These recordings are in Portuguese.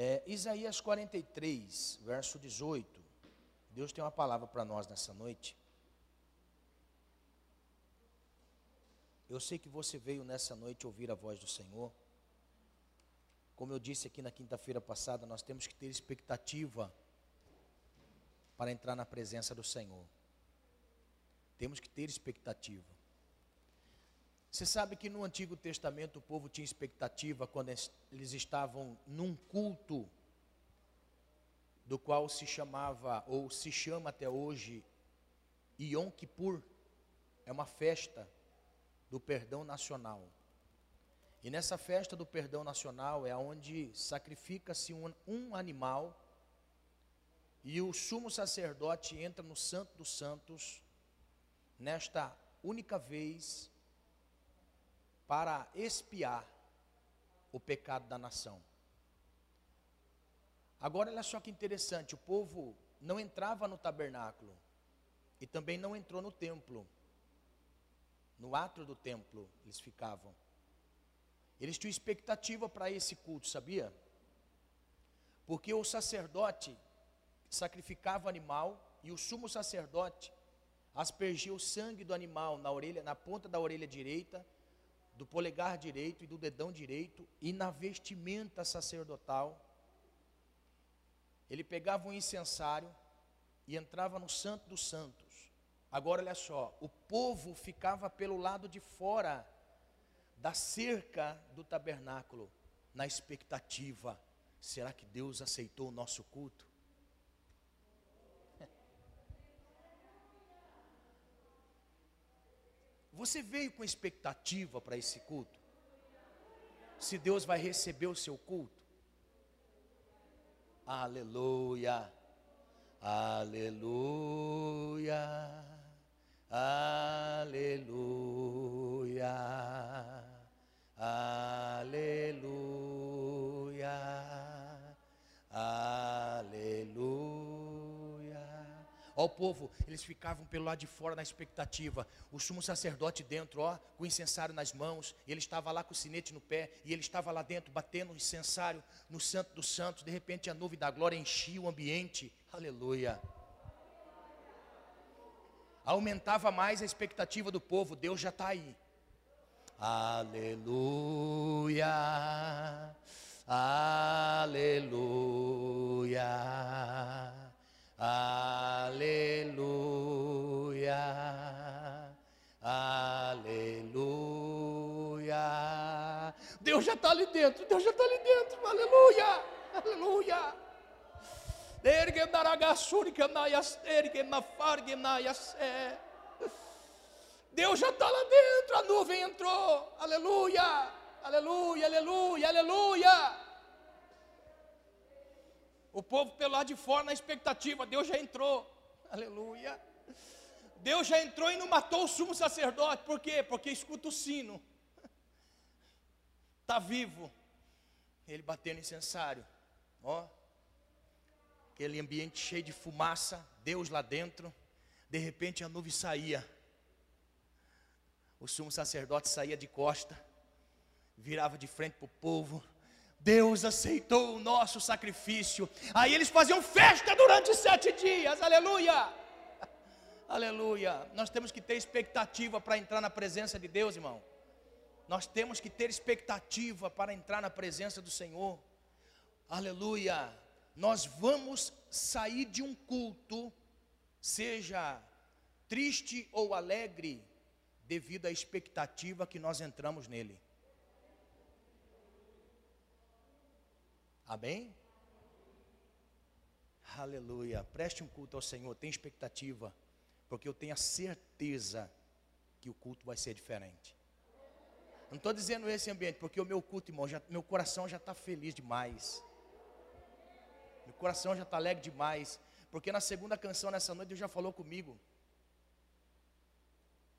É, Isaías 43, verso 18. Deus tem uma palavra para nós nessa noite. Eu sei que você veio nessa noite ouvir a voz do Senhor. Como eu disse aqui na quinta-feira passada, nós temos que ter expectativa para entrar na presença do Senhor. Temos que ter expectativa. Você sabe que no Antigo Testamento o povo tinha expectativa quando eles estavam num culto, do qual se chamava, ou se chama até hoje, Yom Kippur, é uma festa do perdão nacional. E nessa festa do perdão nacional é onde sacrifica-se um, um animal e o sumo sacerdote entra no Santo dos Santos, nesta única vez, para expiar o pecado da nação. Agora, olha só que interessante: o povo não entrava no tabernáculo e também não entrou no templo. No átrio do templo eles ficavam. Eles tinham expectativa para esse culto, sabia? Porque o sacerdote sacrificava o animal e o sumo sacerdote aspergia o sangue do animal na orelha, na ponta da orelha direita, do polegar direito e do dedão direito e na vestimenta sacerdotal. Ele pegava um incensário e entrava no Santo dos Santos. Agora olha só, o povo ficava pelo lado de fora da cerca do tabernáculo, na expectativa: será que Deus aceitou o nosso culto? Você veio com expectativa para esse culto? Se Deus vai receber o seu culto? Aleluia, aleluia, aleluia, aleluia, Ó, o povo, eles ficavam pelo lado de fora na expectativa. O sumo sacerdote dentro, ó, com o incensário nas mãos, ele estava lá com o sinete no pé, e ele estava lá dentro batendo o incensário no Santo dos Santos. De repente a nuvem da glória enchia o ambiente. Aleluia. Aumentava mais a expectativa do povo, Deus já está aí. Aleluia. Aleluia. Aleluia, aleluia. Deus já está ali dentro, Deus já está ali dentro, aleluia, aleluia. Deus já está lá dentro, a nuvem entrou, aleluia, aleluia, aleluia, aleluia. O povo pelo lado de fora na expectativa, Deus já entrou. Aleluia. Deus já entrou e não matou o sumo sacerdote. Por quê? Porque escuta o sino. Está vivo. Ele batendo incensário. Ó. Aquele ambiente cheio de fumaça. Deus lá dentro. De repente a nuvem saía. O sumo sacerdote saía de costa. Virava de frente para o povo Deus aceitou o nosso sacrifício. Aí eles faziam festa durante sete dias, aleluia, aleluia. Nós temos que ter expectativa para entrar na presença de Deus, irmão. Nós temos que ter expectativa para entrar na presença do Senhor, aleluia. Nós vamos sair de um culto, seja triste ou alegre, devido à expectativa que nós entramos nele. Amém? Aleluia. Preste um culto ao Senhor, tenha expectativa, porque eu tenho a certeza que o culto vai ser diferente. Não estou dizendo esse ambiente, porque o meu culto, irmão, já, meu coração já está feliz demais. Meu coração já está alegre demais. Porque na segunda canção nessa noite Deus já falou comigo.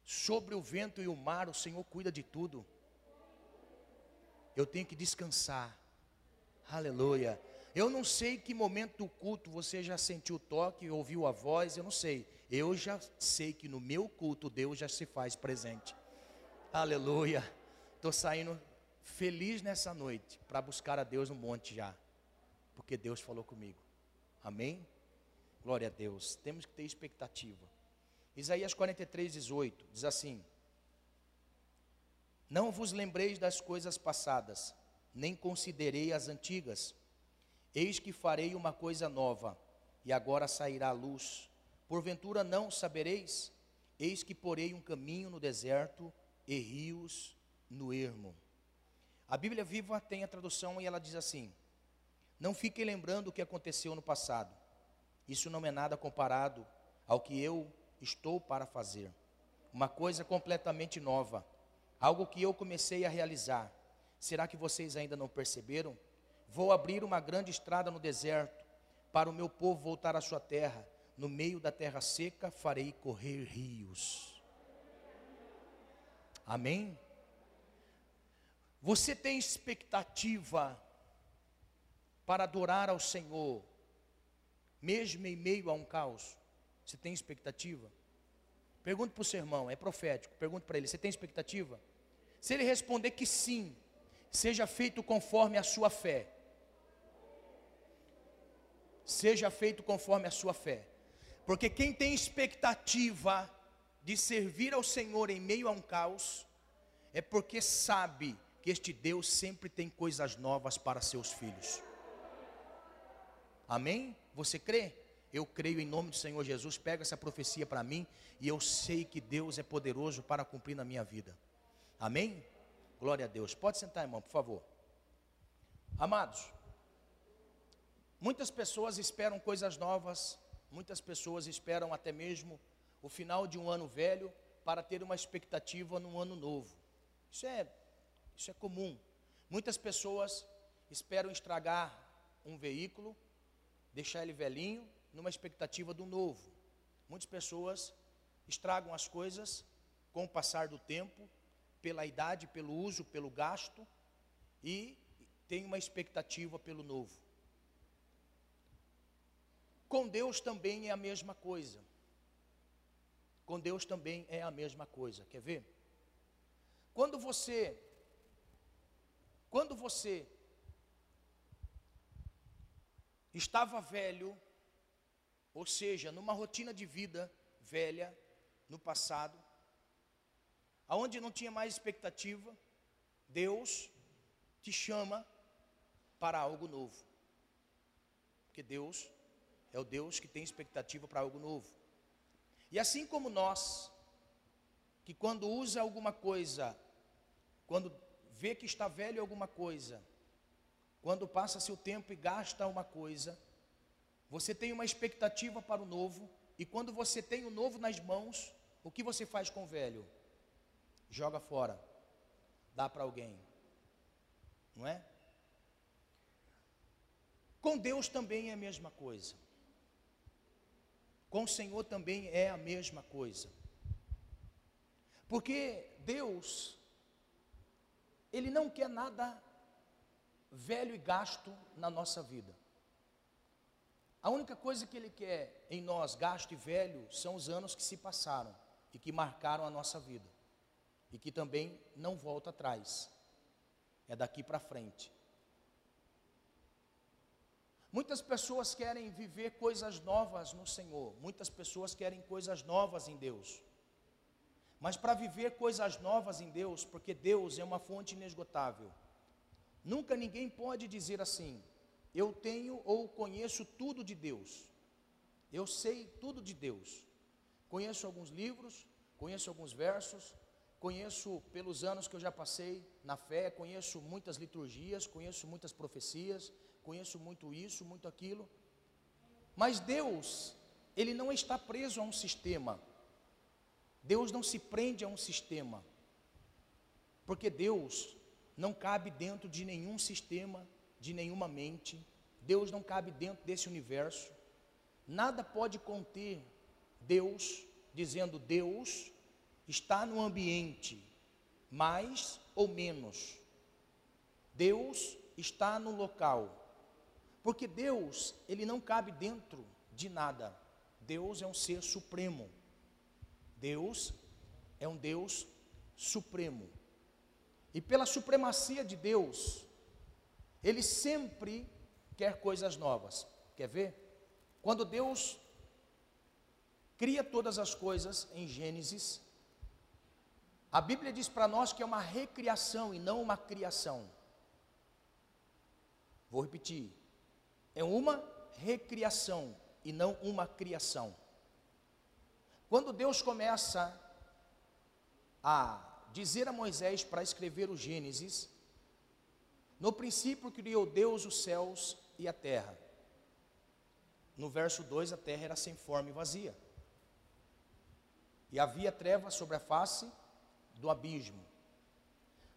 Sobre o vento e o mar, o Senhor cuida de tudo. Eu tenho que descansar. Aleluia. Eu não sei que momento do culto você já sentiu o toque, ouviu a voz, eu não sei. Eu já sei que no meu culto Deus já se faz presente. Aleluia. Estou saindo feliz nessa noite para buscar a Deus no monte já. porque Deus falou comigo. Amém? Glória a Deus. Temos que ter expectativa. Isaías 43, 18 diz assim: Não vos lembreis das coisas passadas, nem considerei as antigas. Eis que farei uma coisa nova, e agora sairá a luz. Porventura não sabereis? Eis que porei um caminho no deserto e rios no ermo. A Bíblia Viva tem a tradução e ela diz assim: Não fiquem lembrando o que aconteceu no passado. Isso não é nada comparado ao que eu estou para fazer. Uma coisa completamente nova, algo que eu comecei a realizar. Será que vocês ainda não perceberam? Vou abrir uma grande estrada no deserto, para o meu povo voltar à sua terra. No meio da terra seca farei correr rios. Amém? Você tem expectativa para adorar ao Senhor, mesmo em meio a um caos? Você tem expectativa? Pergunte para o seu irmão, é profético. Pergunte para ele: você tem expectativa? Se ele responder que sim, seja feito conforme a sua fé. Seja feito conforme a sua fé. Porque quem tem expectativa de servir ao Senhor em meio a um caos, é porque sabe que este Deus sempre tem coisas novas para seus filhos. Amém? Você crê? Eu creio em nome do Senhor Jesus. Pega essa profecia para mim e eu sei que Deus é poderoso para cumprir na minha vida. Amém? Glória a Deus. Pode sentar, irmão, por favor. Amados, muitas pessoas esperam coisas novas, muitas pessoas esperam até mesmo o final de um ano velho para ter uma expectativa num ano novo. Isso é, isso é comum. Muitas pessoas esperam estragar um veículo, deixar ele velhinho, numa expectativa do novo. Muitas pessoas estragam as coisas com o passar do tempo, pela idade, pelo uso, pelo gasto e tem uma expectativa pelo novo. Com Deus também é a mesma coisa. Com Deus também é a mesma coisa. Quer ver? Quando você quando você estava velho, ou seja, numa rotina de vida velha no passado, aonde não tinha mais expectativa, Deus te chama para algo novo. Porque Deus é o Deus que tem expectativa para algo novo. E assim como nós, que quando usa alguma coisa, quando vê que está velho alguma coisa, quando passa seu tempo e gasta uma coisa, você tem uma expectativa para o novo, e quando você tem o novo nas mãos, o que você faz com o velho? Joga fora, dá para alguém. Não é? Com Deus também é a mesma coisa. Com o Senhor também é a mesma coisa. Porque Deus, Ele não quer nada velho e gasto na nossa vida. A única coisa que Ele quer em nós, gasto e velho, são os anos que se passaram e que marcaram a nossa vida e que também não volta atrás, é daqui para frente. Muitas pessoas querem viver coisas novas no Senhor, muitas pessoas querem coisas novas em Deus. Mas para viver coisas novas em Deus, porque Deus é uma fonte inesgotável, nunca ninguém pode dizer assim: eu tenho ou conheço tudo de Deus, eu sei tudo de Deus, conheço alguns livros, conheço alguns versos, Conheço, pelos anos que eu já passei na fé, conheço muitas liturgias, conheço muitas profecias, conheço muito isso, muito aquilo. Mas Deus, Ele não está preso a um sistema. Deus não se prende a um sistema. Porque Deus não cabe dentro de nenhum sistema, de nenhuma mente. Deus não cabe dentro desse universo. Nada pode conter Deus, dizendo Deus, está no ambiente, mais ou menos. Deus está no local. Porque Deus, ele não cabe dentro de nada. Deus é um ser supremo. Deus é um Deus supremo. E pela supremacia de Deus, ele sempre quer coisas novas. Quer ver? Quando Deus cria todas as coisas em Gênesis, a Bíblia diz para nós que é uma recriação e não uma criação. Vou repetir. É uma recriação e não uma criação. Quando Deus começa a dizer a Moisés para escrever o Gênesis, no princípio criou Deus os céus e a terra. No verso 2, a terra era sem forma e vazia. E havia trevas sobre a face do abismo.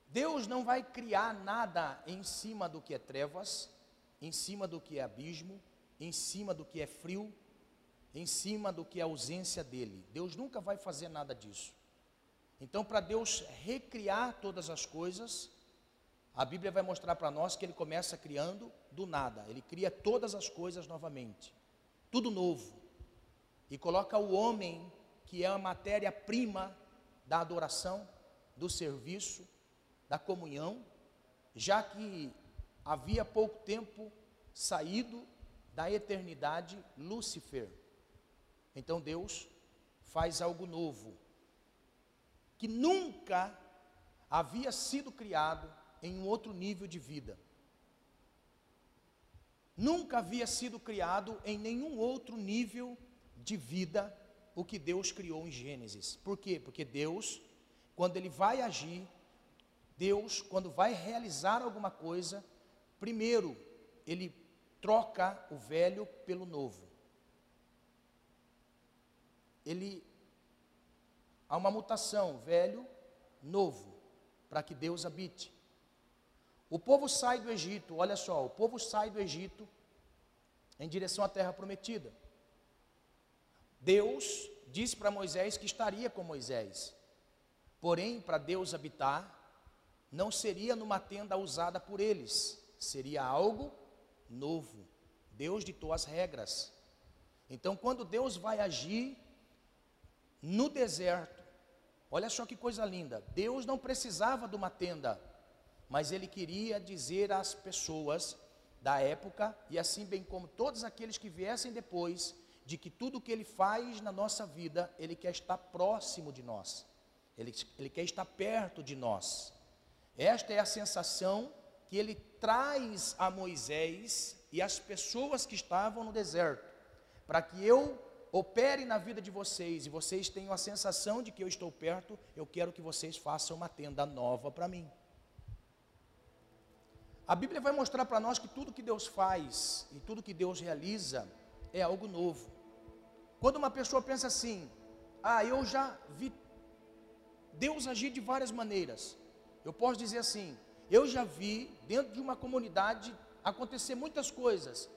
Deus não vai criar nada em cima do que é trevas, em cima do que é abismo, em cima do que é frio, em cima do que é ausência dele. Deus nunca vai fazer nada disso. Então, para Deus recriar todas as coisas, a Bíblia vai mostrar para nós que ele começa criando do nada, ele cria todas as coisas novamente, tudo novo, e coloca o homem, que é a matéria-prima da adoração, do serviço, da comunhão, já que havia pouco tempo saído da eternidade Lúcifer. Então Deus faz algo novo, que nunca havia sido criado em um outro nível de vida. Nunca havia sido criado em nenhum outro nível de vida o que Deus criou em Gênesis. Por quê? Porque Deus, quando Ele vai agir, Deus, quando vai realizar alguma coisa, primeiro, Ele troca o velho pelo novo. Ele Há uma mutação, velho, novo, para que Deus habite. O povo sai do Egito, olha só, o povo sai do Egito em direção à terra prometida. Deus disse para Moisés que estaria com Moisés. Porém, para Deus habitar, não seria numa tenda usada por eles, seria algo novo. Deus ditou as regras. Então, quando Deus vai agir no deserto, Olha só que coisa linda. Deus não precisava de uma tenda, mas ele queria dizer às pessoas da época, e assim bem como todos aqueles que viessem depois, de que tudo que ele faz na nossa vida, ele quer estar próximo de nós, ele, ele quer estar perto de nós. Esta é a sensação que ele traz a Moisés e às pessoas que estavam no deserto, para que eu opere na vida de vocês e vocês tenham a sensação de que eu estou perto, eu quero que vocês façam uma tenda nova para mim. A Bíblia vai mostrar para nós que tudo que Deus faz e tudo que Deus realiza é algo novo. Quando uma pessoa pensa assim, ah, eu já vi Deus agir de várias maneiras. Eu posso dizer assim, eu já vi dentro de uma comunidade acontecer muitas coisas,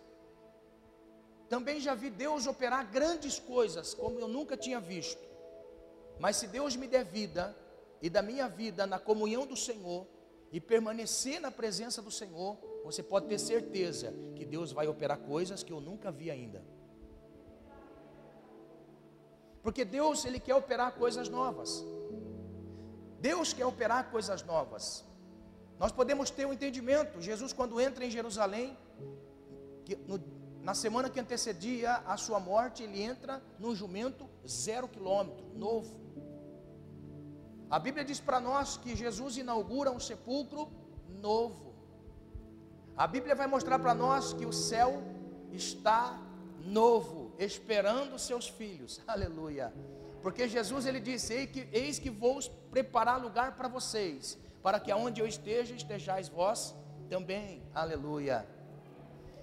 também já vi Deus operar grandes coisas, como eu nunca tinha visto. Mas se Deus me der vida, e da minha vida na comunhão do Senhor, e permanecer na presença do Senhor, você pode ter certeza que Deus vai operar coisas que eu nunca vi ainda. Porque Deus, Ele quer operar coisas novas. Deus quer operar coisas novas. Nós podemos ter um entendimento. Jesus, quando entra em Jerusalém, no na semana que antecedia a sua morte, ele entra num jumento zero quilômetro, novo. A Bíblia diz para nós que Jesus inaugura um sepulcro novo. A Bíblia vai mostrar para nós que o céu está novo, esperando seus filhos. Aleluia. Porque Jesus ele disse: Eis que, eis que vou preparar lugar para vocês, para que aonde eu esteja, estejais vós também. Aleluia.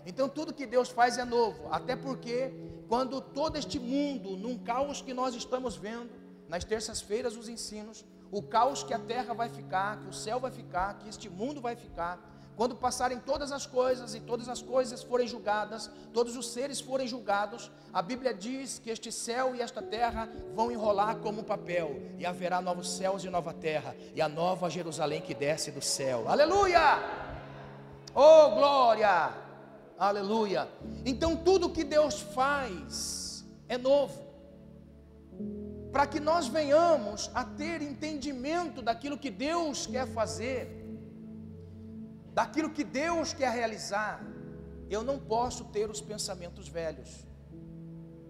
Então tudo que Deus faz é novo, até porque quando todo este mundo, num caos que nós estamos vendo, nas terças-feiras os ensinos, o caos que a terra vai ficar, que o céu vai ficar, que este mundo vai ficar, quando passarem todas as coisas e todas as coisas forem julgadas, todos os seres forem julgados, a Bíblia diz que este céu e esta terra vão enrolar como um papel, e haverá novos céus e nova terra, e a nova Jerusalém que desce do céu. Aleluia! Oh, glória! Aleluia. Então tudo que Deus faz é novo. Para que nós venhamos a ter entendimento daquilo que Deus quer fazer, daquilo que Deus quer realizar, eu não posso ter os pensamentos velhos.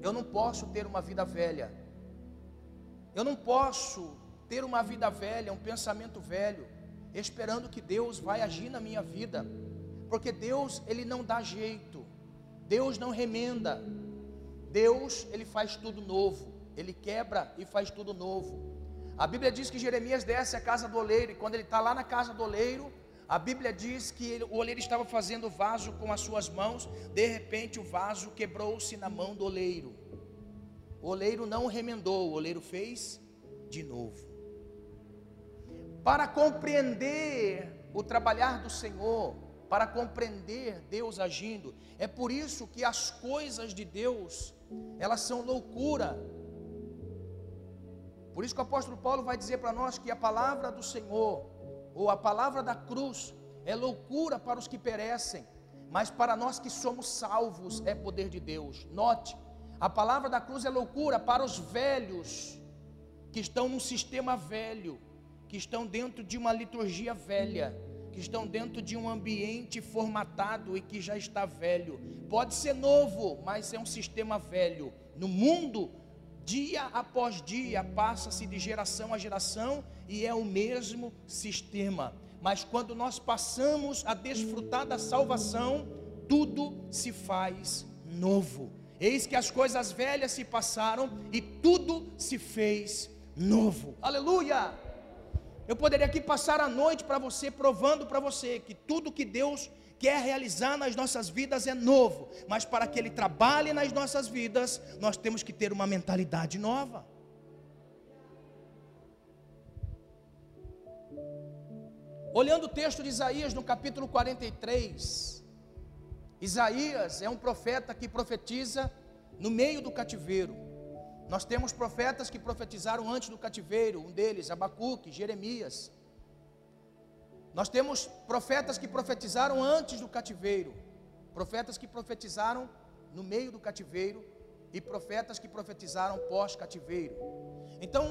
Eu não posso ter uma vida velha. Eu não posso ter uma vida velha, um pensamento velho, esperando que Deus vai agir na minha vida. Porque Deus, ele não dá jeito. Deus não remenda. Deus, ele faz tudo novo. Ele quebra e faz tudo novo. A Bíblia diz que Jeremias desce à casa do oleiro, e quando ele está lá na casa do oleiro, a Bíblia diz que ele, o oleiro estava fazendo vaso com as suas mãos, de repente o vaso quebrou-se na mão do oleiro. O oleiro não remendou, o oleiro fez de novo. Para compreender o trabalhar do Senhor, para compreender Deus agindo, é por isso que as coisas de Deus, elas são loucura. Por isso que o apóstolo Paulo vai dizer para nós que a palavra do Senhor ou a palavra da cruz é loucura para os que perecem, mas para nós que somos salvos é poder de Deus. Note, a palavra da cruz é loucura para os velhos que estão num sistema velho, que estão dentro de uma liturgia velha, que estão dentro de um ambiente formatado e que já está velho. Pode ser novo, mas é um sistema velho. No mundo, dia após dia, passa-se de geração a geração e é o mesmo sistema. Mas quando nós passamos a desfrutar da salvação, tudo se faz novo. Eis que as coisas velhas se passaram e tudo se fez novo. Aleluia! Eu poderia aqui passar a noite para você, provando para você que tudo que Deus quer realizar nas nossas vidas é novo, mas para que Ele trabalhe nas nossas vidas, nós temos que ter uma mentalidade nova. Olhando o texto de Isaías no capítulo 43, Isaías é um profeta que profetiza no meio do cativeiro. Nós temos profetas que profetizaram antes do cativeiro, um deles, Abacuque, Jeremias. Nós temos profetas que profetizaram antes do cativeiro, profetas que profetizaram no meio do cativeiro e profetas que profetizaram pós-cativeiro. Então,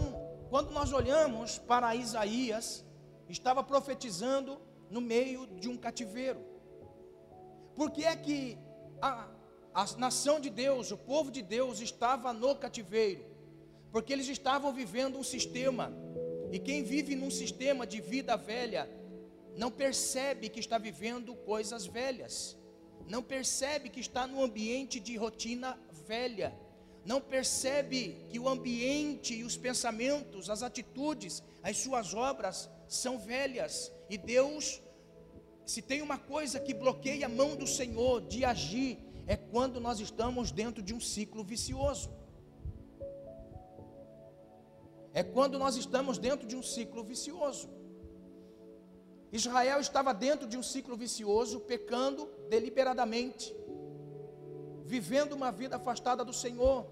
quando nós olhamos para Isaías, estava profetizando no meio de um cativeiro. Por que é que a, a nação de Deus, o povo de Deus estava no cativeiro? Porque eles estavam vivendo um sistema, e quem vive num sistema de vida velha, não percebe que está vivendo coisas velhas, não percebe que está no ambiente de rotina velha, não percebe que o ambiente e os pensamentos, as atitudes, as suas obras são velhas. E Deus, se tem uma coisa que bloqueia a mão do Senhor de agir, é quando nós estamos dentro de um ciclo vicioso. É quando nós estamos dentro de um ciclo vicioso. Israel estava dentro de um ciclo vicioso, pecando deliberadamente, vivendo uma vida afastada do Senhor.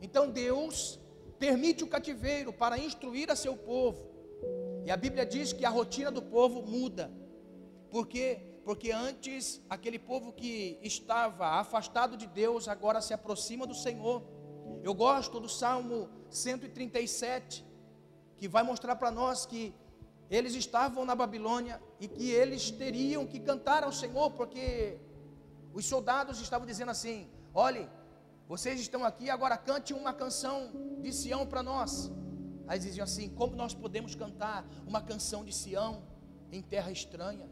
Então Deus permite o cativeiro para instruir a seu povo. E a Bíblia diz que a rotina do povo muda. Por quê? Porque antes aquele povo que estava afastado de Deus agora se aproxima do Senhor. Eu gosto do Salmo 137, que vai mostrar para nós que eles estavam na Babilônia e que eles teriam que cantar ao Senhor, porque os soldados estavam dizendo assim: olhe, vocês estão aqui, agora cante uma canção de Sião para nós. Aí diziam assim: como nós podemos cantar uma canção de Sião em terra estranha?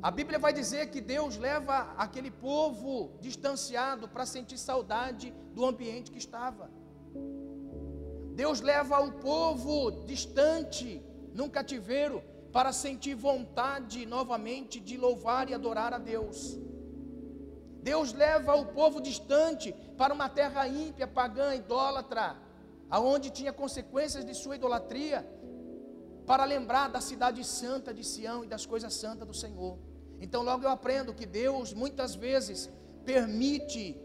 A Bíblia vai dizer que Deus leva aquele povo distanciado para sentir saudade do ambiente que estava. Deus leva o povo distante, num cativeiro, para sentir vontade novamente de louvar e adorar a Deus. Deus leva o povo distante para uma terra ímpia, pagã, idólatra, aonde tinha consequências de sua idolatria, para lembrar da cidade santa de Sião e das coisas santas do Senhor. Então, logo eu aprendo que Deus muitas vezes permite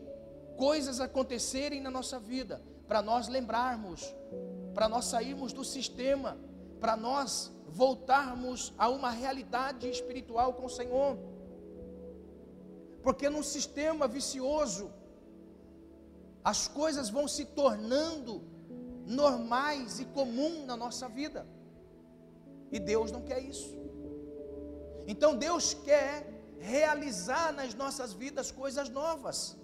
coisas acontecerem na nossa vida para nós lembrarmos, para nós sairmos do sistema, para nós voltarmos a uma realidade espiritual com o Senhor. Porque num sistema vicioso, as coisas vão se tornando normais e comum na nossa vida. E Deus não quer isso. Então Deus quer realizar nas nossas vidas coisas novas.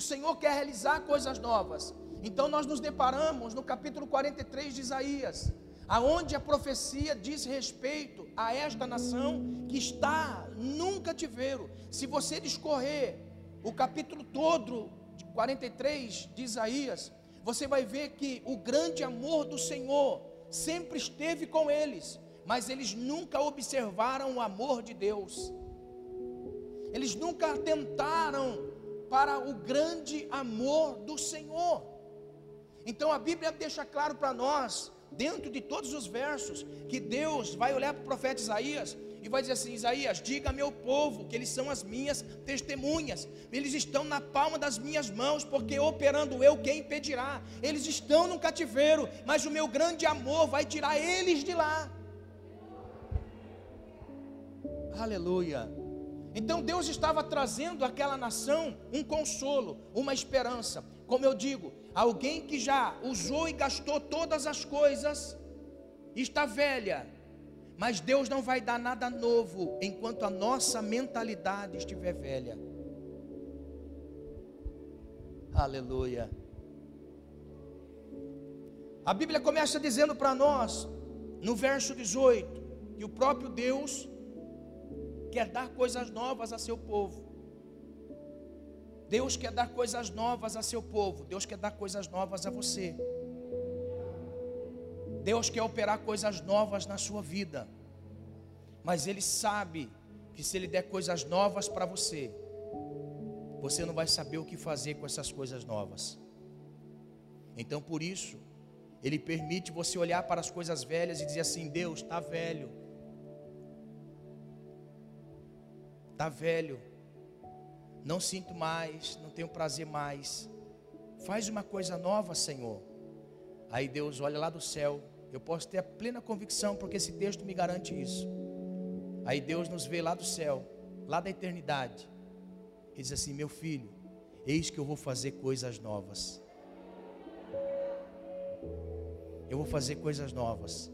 O Senhor quer realizar coisas novas. Então nós nos deparamos no capítulo 43 de Isaías, aonde a profecia diz respeito a esta nação que está num cativeiro. Se você discorrer o capítulo todo de 43 de Isaías, você vai ver que o grande amor do Senhor sempre esteve com eles, mas eles nunca observaram o amor de Deus. Eles nunca atentaram para o grande amor do Senhor. Então a Bíblia deixa claro para nós, dentro de todos os versos, que Deus vai olhar para o profeta Isaías e vai dizer assim: Isaías, diga ao meu povo que eles são as minhas testemunhas, eles estão na palma das minhas mãos, porque operando eu, quem impedirá? Eles estão no cativeiro, mas o meu grande amor vai tirar eles de lá. Aleluia. Então Deus estava trazendo àquela nação um consolo, uma esperança. Como eu digo, alguém que já usou e gastou todas as coisas, está velha, mas Deus não vai dar nada novo enquanto a nossa mentalidade estiver velha. Aleluia. A Bíblia começa dizendo para nós, no verso 18, que o próprio Deus quer dar coisas novas a seu povo. Deus quer dar coisas novas a seu povo. Deus quer dar coisas novas a você. Deus quer operar coisas novas na sua vida, mas Ele sabe que se Ele der coisas novas para você, você não vai saber o que fazer com essas coisas novas. Então, por isso, Ele permite você olhar para as coisas velhas e dizer assim: Deus, está velho, está velho, não sinto mais, não tenho prazer mais. Faz uma coisa nova, Senhor. Aí Deus olha lá do céu eu posso ter a plena convicção, porque esse texto me garante isso. Aí Deus nos vê lá do céu, lá da eternidade, e diz assim: Meu filho, eis que eu vou fazer coisas novas. Eu vou fazer coisas novas.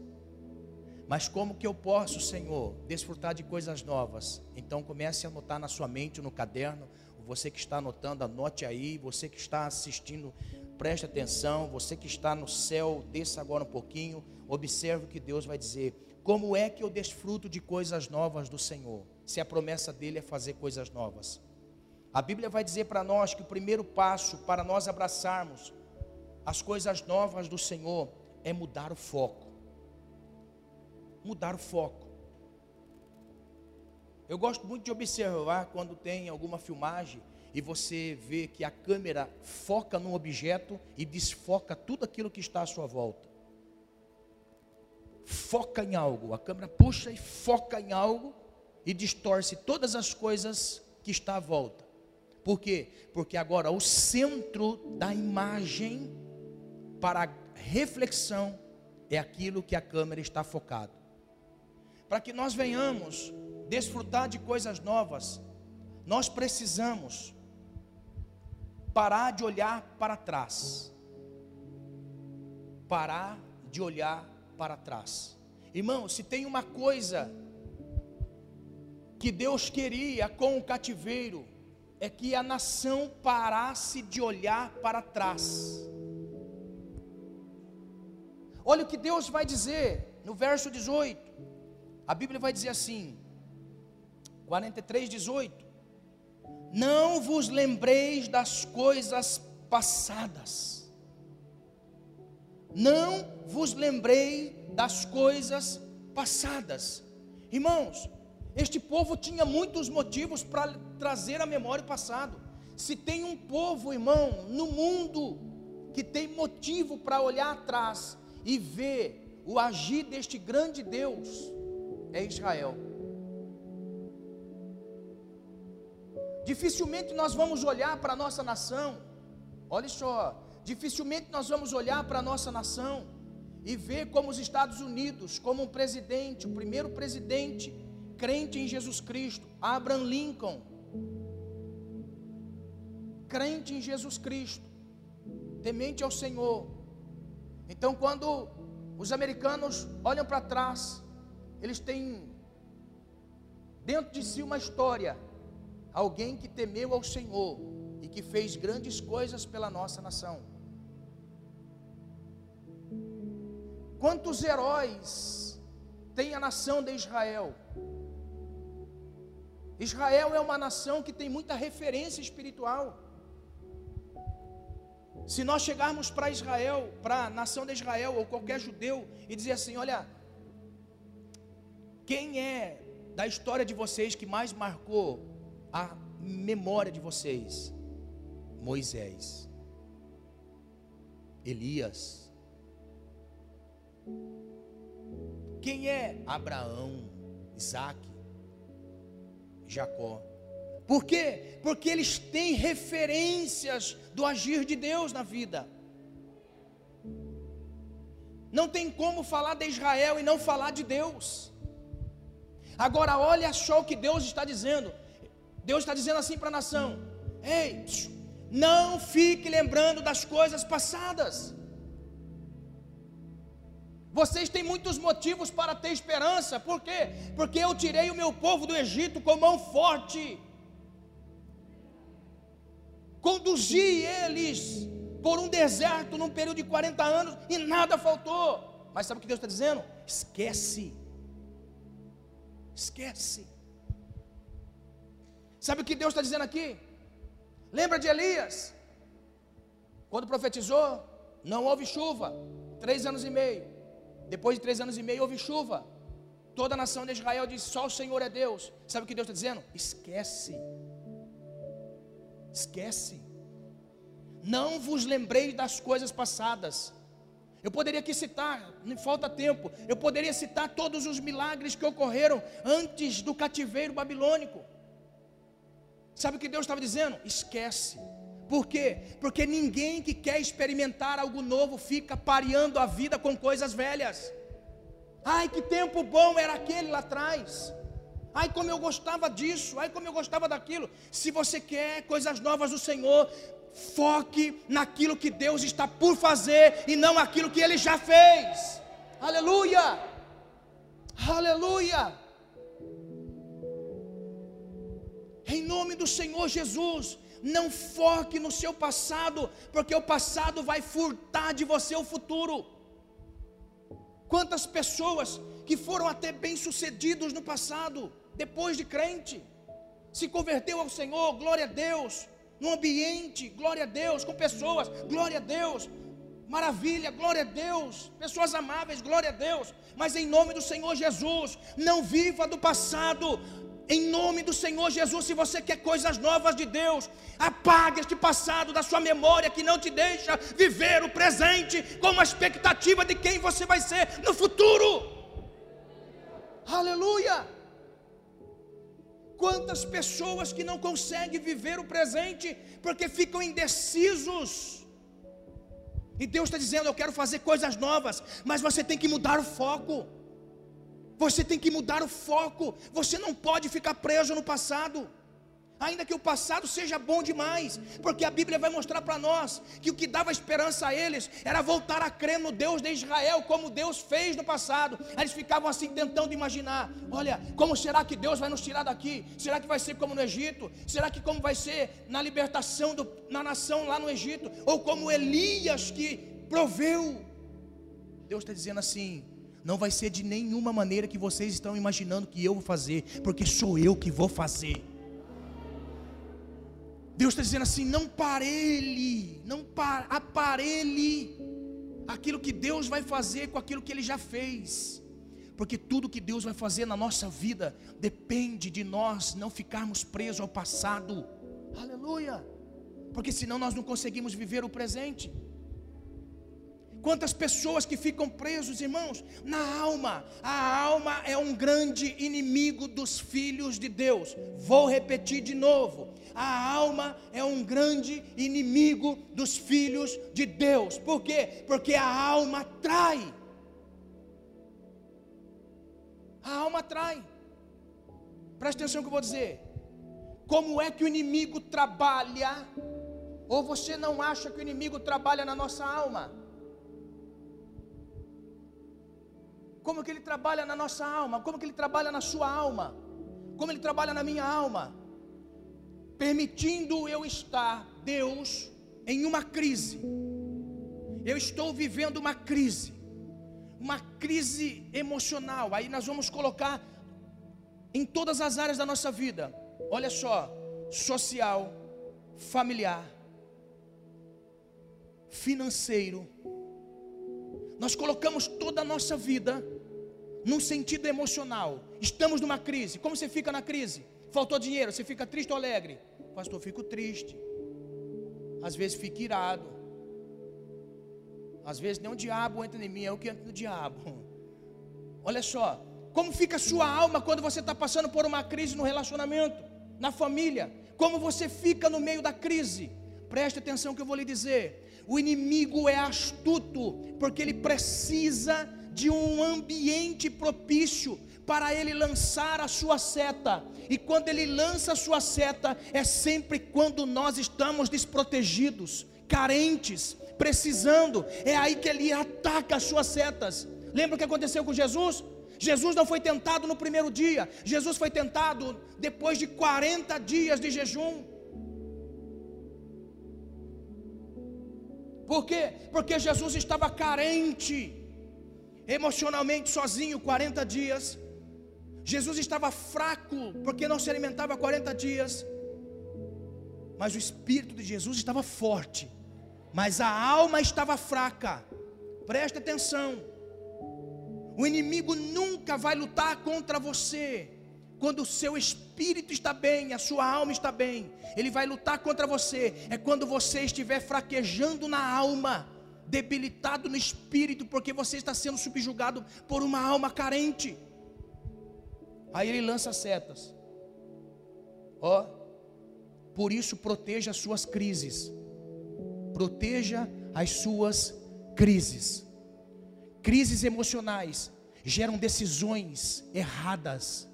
Mas como que eu posso, Senhor, desfrutar de coisas novas? Então comece a anotar na sua mente, no caderno. Você que está anotando, anote aí. Você que está assistindo preste atenção, você que está no céu, desça agora um pouquinho, observe o que Deus vai dizer. Como é que eu desfruto de coisas novas do Senhor? Se a promessa dele é fazer coisas novas. A Bíblia vai dizer para nós que o primeiro passo para nós abraçarmos as coisas novas do Senhor é mudar o foco. Mudar o foco. Eu gosto muito de observar quando tem alguma filmagem e você vê que a câmera foca num objeto e desfoca tudo aquilo que está à sua volta. Foca em algo, a câmera puxa e foca em algo e distorce todas as coisas que está à volta. Por quê? Porque agora o centro da imagem para reflexão é aquilo que a câmera está focado. Para que nós venhamos desfrutar de coisas novas, nós precisamos parar de olhar para trás. Parar de olhar para trás. Irmão, se tem uma coisa que Deus queria com o cativeiro, é que a nação parasse de olhar para trás. Olha o que Deus vai dizer no verso 18. A Bíblia vai dizer assim, 43, 18: não vos lembreis das coisas passadas. Não vos lembrei das coisas passadas. Irmãos, este povo tinha muitos motivos para trazer a memória o passado. Se tem um povo, irmão, no mundo que tem motivo para olhar atrás e ver o agir deste grande Deus, é Israel. Dificilmente nós vamos olhar para a nossa nação, olha só, dificilmente nós vamos olhar para a nossa nação e ver como os Estados Unidos, como um presidente, o primeiro presidente crente em Jesus Cristo, Abraham Lincoln, crente em Jesus Cristo, temente ao Senhor. Então, quando os americanos olham para trás, eles têm dentro de si uma história, alguém que temeu ao Senhor e que fez grandes coisas pela nossa nação. Quantos heróis tem a nação de Israel? Israel é uma nação que tem muita referência espiritual. Se nós chegarmos para Israel, para a nação de Israel ou qualquer judeu e dizer assim: olha, quem é da história de vocês que mais marcou a memória de vocês? Moisés, Elias. Quem é Abraão, Isaac, Jacó? Por quê? Porque eles têm referências do agir de Deus na vida. Não tem como falar de Israel e não falar de Deus. Agora, olha só o que Deus está dizendo. Deus está dizendo assim para a nação: Ei, não fique lembrando das coisas passadas. Vocês têm muitos motivos para ter esperança, por quê? Porque eu tirei o meu povo do Egito com mão forte, conduzi eles por um deserto num período de 40 anos e nada faltou. Mas sabe o que Deus está dizendo? Esquece. Esquece. Sabe o que Deus está dizendo aqui? Lembra de Elias? Quando profetizou, não houve chuva, três anos e meio. Depois de três anos e meio houve chuva. Toda a nação de Israel disse: Só o Senhor é Deus. Sabe o que Deus está dizendo? Esquece. Esquece. Não vos lembrei das coisas passadas. Eu poderia aqui citar, não falta tempo. Eu poderia citar todos os milagres que ocorreram antes do cativeiro babilônico. Sabe o que Deus estava dizendo? Esquece. Por quê? Porque ninguém que quer experimentar algo novo fica pareando a vida com coisas velhas. Ai, que tempo bom era aquele lá atrás. Ai, como eu gostava disso. Ai, como eu gostava daquilo. Se você quer coisas novas do Senhor, Foque naquilo que Deus está por fazer e não aquilo que Ele já fez. Aleluia! Aleluia! Em nome do Senhor Jesus, não foque no seu passado, porque o passado vai furtar de você o futuro. Quantas pessoas que foram até bem-sucedidos no passado, depois de crente, se converteu ao Senhor, glória a Deus, no ambiente, glória a Deus, com pessoas, glória a Deus, maravilha, glória a Deus, pessoas amáveis, glória a Deus, mas em nome do Senhor Jesus, não viva do passado, em nome do Senhor Jesus, se você quer coisas novas de Deus, apague este passado da sua memória que não te deixa viver o presente com uma expectativa de quem você vai ser no futuro. Aleluia! Quantas pessoas que não conseguem viver o presente porque ficam indecisos. E Deus está dizendo: Eu quero fazer coisas novas, mas você tem que mudar o foco. Você tem que mudar o foco. Você não pode ficar preso no passado ainda que o passado seja bom demais, porque a Bíblia vai mostrar para nós que o que dava esperança a eles era voltar a crer no Deus de Israel, como Deus fez no passado. Eles ficavam assim tentando imaginar: olha, como será que Deus vai nos tirar daqui? Será que vai ser como no Egito? Será que como vai ser na libertação do, na nação lá no Egito? Ou como Elias que proveu? Deus está dizendo assim: não vai ser de nenhuma maneira que vocês estão imaginando que eu vou fazer, porque sou eu que vou fazer. Deus está dizendo assim: não parelhe, não par, aparelhe aquilo que Deus vai fazer com aquilo que Ele já fez, porque tudo que Deus vai fazer na nossa vida depende de nós não ficarmos presos ao passado, aleluia, porque senão nós não conseguimos viver o presente. Quantas pessoas que ficam presos, irmãos, na alma. A alma é um grande inimigo dos filhos de Deus. Vou repetir de novo. A alma é um grande inimigo dos filhos de Deus. Por quê? Porque a alma trai. A alma trai. Presta atenção no que eu vou dizer. Como é que o inimigo trabalha? Ou você não acha que o inimigo trabalha na nossa alma? como que ele trabalha na nossa alma, como que ele trabalha na sua alma. Como ele trabalha na minha alma? Permitindo eu estar, Deus, em uma crise. Eu estou vivendo uma crise. Uma crise emocional. Aí nós vamos colocar em todas as áreas da nossa vida. Olha só, social, familiar, financeiro. Nós colocamos toda a nossa vida num sentido emocional. Estamos numa crise. Como você fica na crise? Faltou dinheiro, você fica triste ou alegre? Pastor, fico triste. Às vezes fico irado. Às vezes nem o diabo entra em mim, é o que entra no diabo. Olha só, como fica sua alma quando você está passando por uma crise no relacionamento, na família? Como você fica no meio da crise? Preste atenção que eu vou lhe dizer. O inimigo é astuto, porque ele precisa de um ambiente propício para ele lançar a sua seta. E quando ele lança a sua seta, é sempre quando nós estamos desprotegidos, carentes, precisando. É aí que ele ataca as suas setas. Lembra o que aconteceu com Jesus? Jesus não foi tentado no primeiro dia, Jesus foi tentado depois de 40 dias de jejum. Por quê? Porque Jesus estava carente, emocionalmente sozinho 40 dias. Jesus estava fraco, porque não se alimentava 40 dias. Mas o espírito de Jesus estava forte, mas a alma estava fraca. Preste atenção. O inimigo nunca vai lutar contra você quando o seu espírito está bem, a sua alma está bem. Ele vai lutar contra você é quando você estiver fraquejando na alma, debilitado no espírito, porque você está sendo subjugado por uma alma carente. Aí ele lança setas. Ó, por isso proteja as suas crises. Proteja as suas crises. Crises emocionais geram decisões erradas.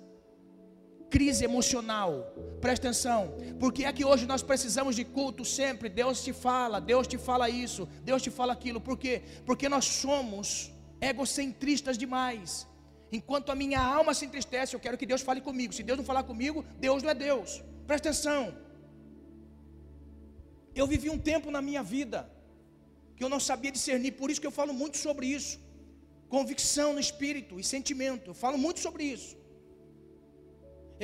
Crise emocional, presta atenção, porque é que hoje nós precisamos de culto sempre. Deus te fala, Deus te fala isso, Deus te fala aquilo, por quê? Porque nós somos egocentristas demais. Enquanto a minha alma se entristece, eu quero que Deus fale comigo. Se Deus não falar comigo, Deus não é Deus. Presta atenção. Eu vivi um tempo na minha vida que eu não sabia discernir, por isso que eu falo muito sobre isso convicção no espírito e sentimento. Eu falo muito sobre isso.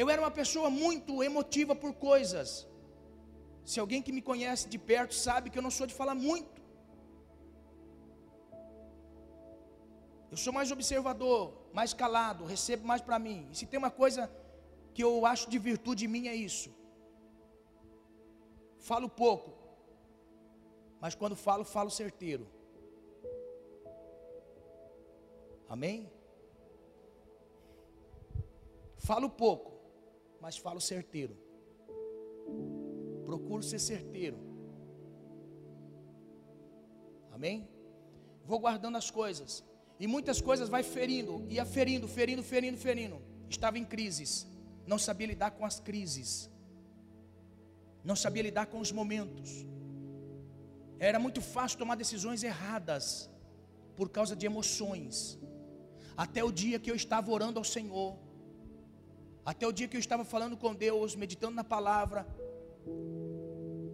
Eu era uma pessoa muito emotiva por coisas. Se alguém que me conhece de perto sabe que eu não sou de falar muito. Eu sou mais observador, mais calado, recebo mais para mim. E se tem uma coisa que eu acho de virtude em mim é isso. Falo pouco, mas quando falo, falo certeiro. Amém? Falo pouco, mas falo certeiro. Procuro ser certeiro. Amém? Vou guardando as coisas. E muitas coisas vai ferindo, ia ferindo, ferindo, ferindo, ferindo. Estava em crises. Não sabia lidar com as crises. Não sabia lidar com os momentos. Era muito fácil tomar decisões erradas por causa de emoções. Até o dia que eu estava orando ao Senhor, até o dia que eu estava falando com Deus, meditando na palavra,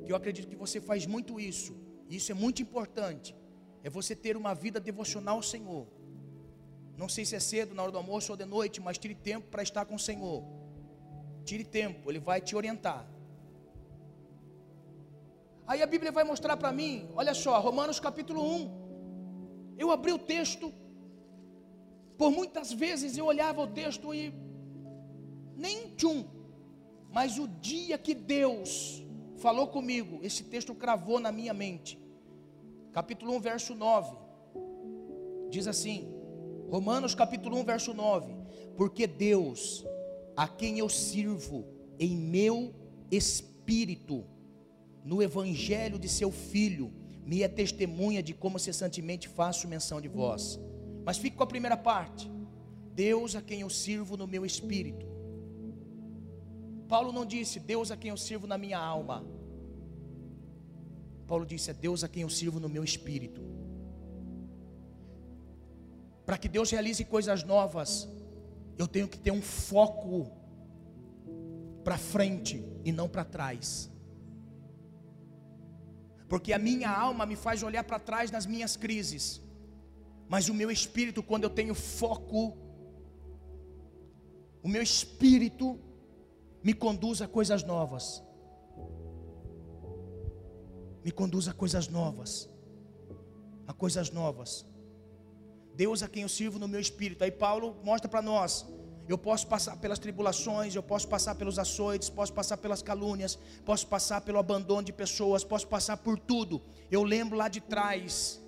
que eu acredito que você faz muito isso, e isso é muito importante, é você ter uma vida devocional ao Senhor. Não sei se é cedo, na hora do almoço ou de noite, mas tire tempo para estar com o Senhor. Tire tempo, Ele vai te orientar. Aí a Bíblia vai mostrar para mim, olha só, Romanos capítulo 1. Eu abri o texto por muitas vezes eu olhava o texto e nem tchum. Mas o dia que Deus falou comigo, esse texto cravou na minha mente. Capítulo 1, verso 9. Diz assim: Romanos capítulo 1, verso 9: Porque Deus, a quem eu sirvo em meu espírito, no evangelho de seu filho, me é testemunha de como cessantemente faço menção de vós mas fique com a primeira parte. Deus a quem eu sirvo no meu espírito. Paulo não disse Deus a quem eu sirvo na minha alma. Paulo disse é Deus a quem eu sirvo no meu espírito. Para que Deus realize coisas novas, eu tenho que ter um foco para frente e não para trás. Porque a minha alma me faz olhar para trás nas minhas crises, mas o meu espírito, quando eu tenho foco, o meu espírito me conduz a coisas novas. Me conduz a coisas novas. A coisas novas. Deus a quem eu sirvo no meu espírito. Aí Paulo mostra para nós eu posso passar pelas tribulações, eu posso passar pelos açoites, posso passar pelas calúnias, posso passar pelo abandono de pessoas, posso passar por tudo. Eu lembro lá de trás,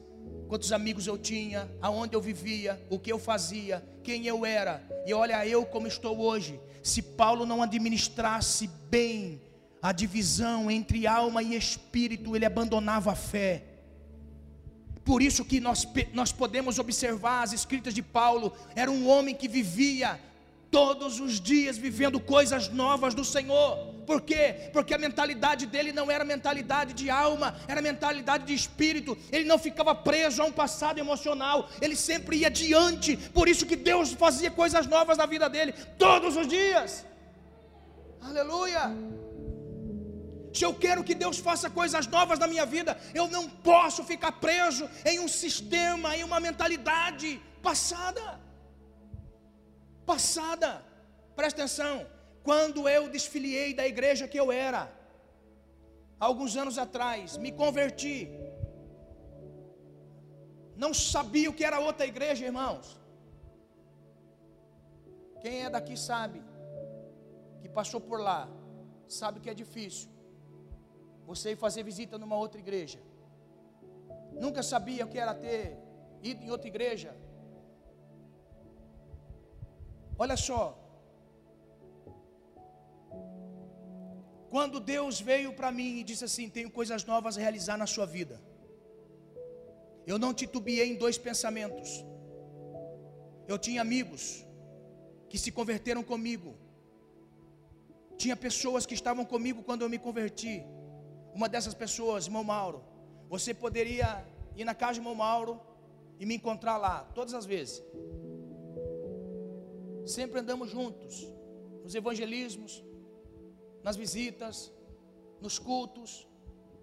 quantos amigos eu tinha, aonde eu vivia, o que eu fazia, quem eu era. E olha eu como estou hoje. Se Paulo não administrasse bem a divisão entre alma e espírito, ele abandonava a fé. Por isso que nós, nós podemos observar as escritas de Paulo, era um homem que vivia todos os dias vivendo coisas novas do Senhor. Por quê? Porque a mentalidade dele não era mentalidade de alma, era mentalidade de espírito. Ele não ficava preso a um passado emocional, ele sempre ia adiante. Por isso que Deus fazia coisas novas na vida dele todos os dias. Aleluia! Se eu quero que Deus faça coisas novas na minha vida, eu não posso ficar preso em um sistema, em uma mentalidade passada passada. Presta atenção. Quando eu desfiliei da igreja que eu era, alguns anos atrás, me converti. Não sabia o que era outra igreja, irmãos. Quem é daqui sabe, que passou por lá, sabe que é difícil. Você ir fazer visita numa outra igreja. Nunca sabia o que era ter ido em outra igreja, Olha só. Quando Deus veio para mim e disse assim: Tenho coisas novas a realizar na sua vida. Eu não titubeei em dois pensamentos. Eu tinha amigos que se converteram comigo. Tinha pessoas que estavam comigo quando eu me converti. Uma dessas pessoas, irmão Mauro, você poderia ir na casa de irmão Mauro e me encontrar lá, todas as vezes. Sempre andamos juntos, nos evangelismos, nas visitas, nos cultos,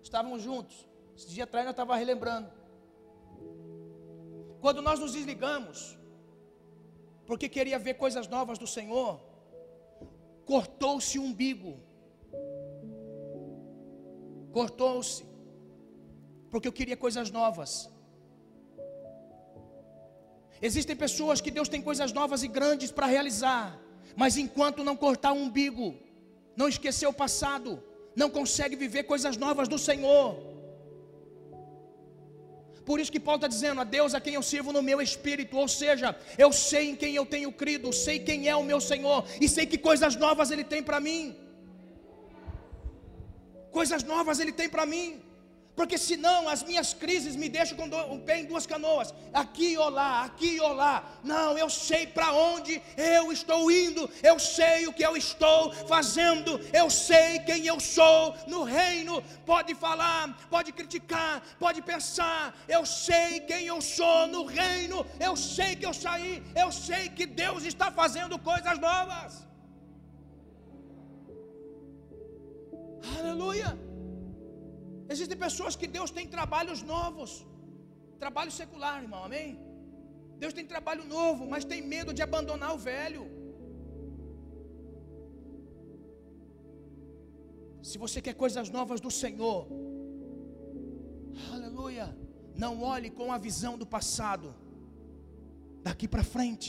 estávamos juntos. Esse dia atrás eu estava relembrando. Quando nós nos desligamos, porque queria ver coisas novas do Senhor, cortou-se o umbigo. Cortou-se, porque eu queria coisas novas. Existem pessoas que Deus tem coisas novas e grandes para realizar, mas enquanto não cortar o umbigo, não esquecer o passado, não consegue viver coisas novas do Senhor. Por isso que Paulo está dizendo a Deus a quem eu sirvo no meu espírito, ou seja, eu sei em quem eu tenho crido, sei quem é o meu Senhor, e sei que coisas novas Ele tem para mim. Coisas novas Ele tem para mim. Porque senão as minhas crises me deixam com o pé em duas canoas, aqui ou lá, aqui ou lá. Não, eu sei para onde eu estou indo, eu sei o que eu estou fazendo, eu sei quem eu sou no reino. Pode falar, pode criticar, pode pensar, eu sei quem eu sou no reino, eu sei que eu saí, eu sei que Deus está fazendo coisas novas. Aleluia. Existem pessoas que Deus tem trabalhos novos, trabalho secular, irmão, amém? Deus tem trabalho novo, mas tem medo de abandonar o velho. Se você quer coisas novas do Senhor, aleluia, não olhe com a visão do passado, daqui para frente,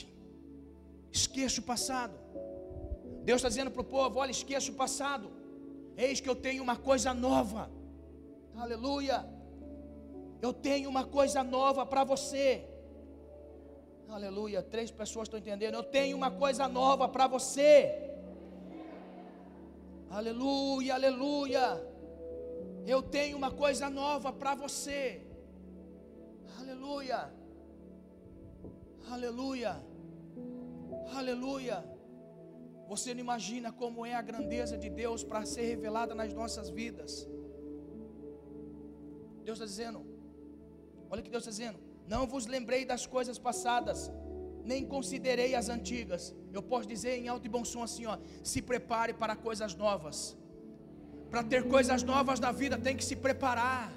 esqueça o passado. Deus está dizendo para o povo: olha, esqueça o passado, eis que eu tenho uma coisa nova. Aleluia. Eu tenho uma coisa nova para você. Aleluia. Três pessoas estão entendendo. Eu tenho uma coisa nova para você. Aleluia, aleluia. Eu tenho uma coisa nova para você. Aleluia. Aleluia. Aleluia. Você não imagina como é a grandeza de Deus para ser revelada nas nossas vidas. Deus está dizendo, olha o que Deus está dizendo: não vos lembrei das coisas passadas, nem considerei as antigas. Eu posso dizer em alto e bom som assim, ó, se prepare para coisas novas. Para ter coisas novas na vida tem que se preparar.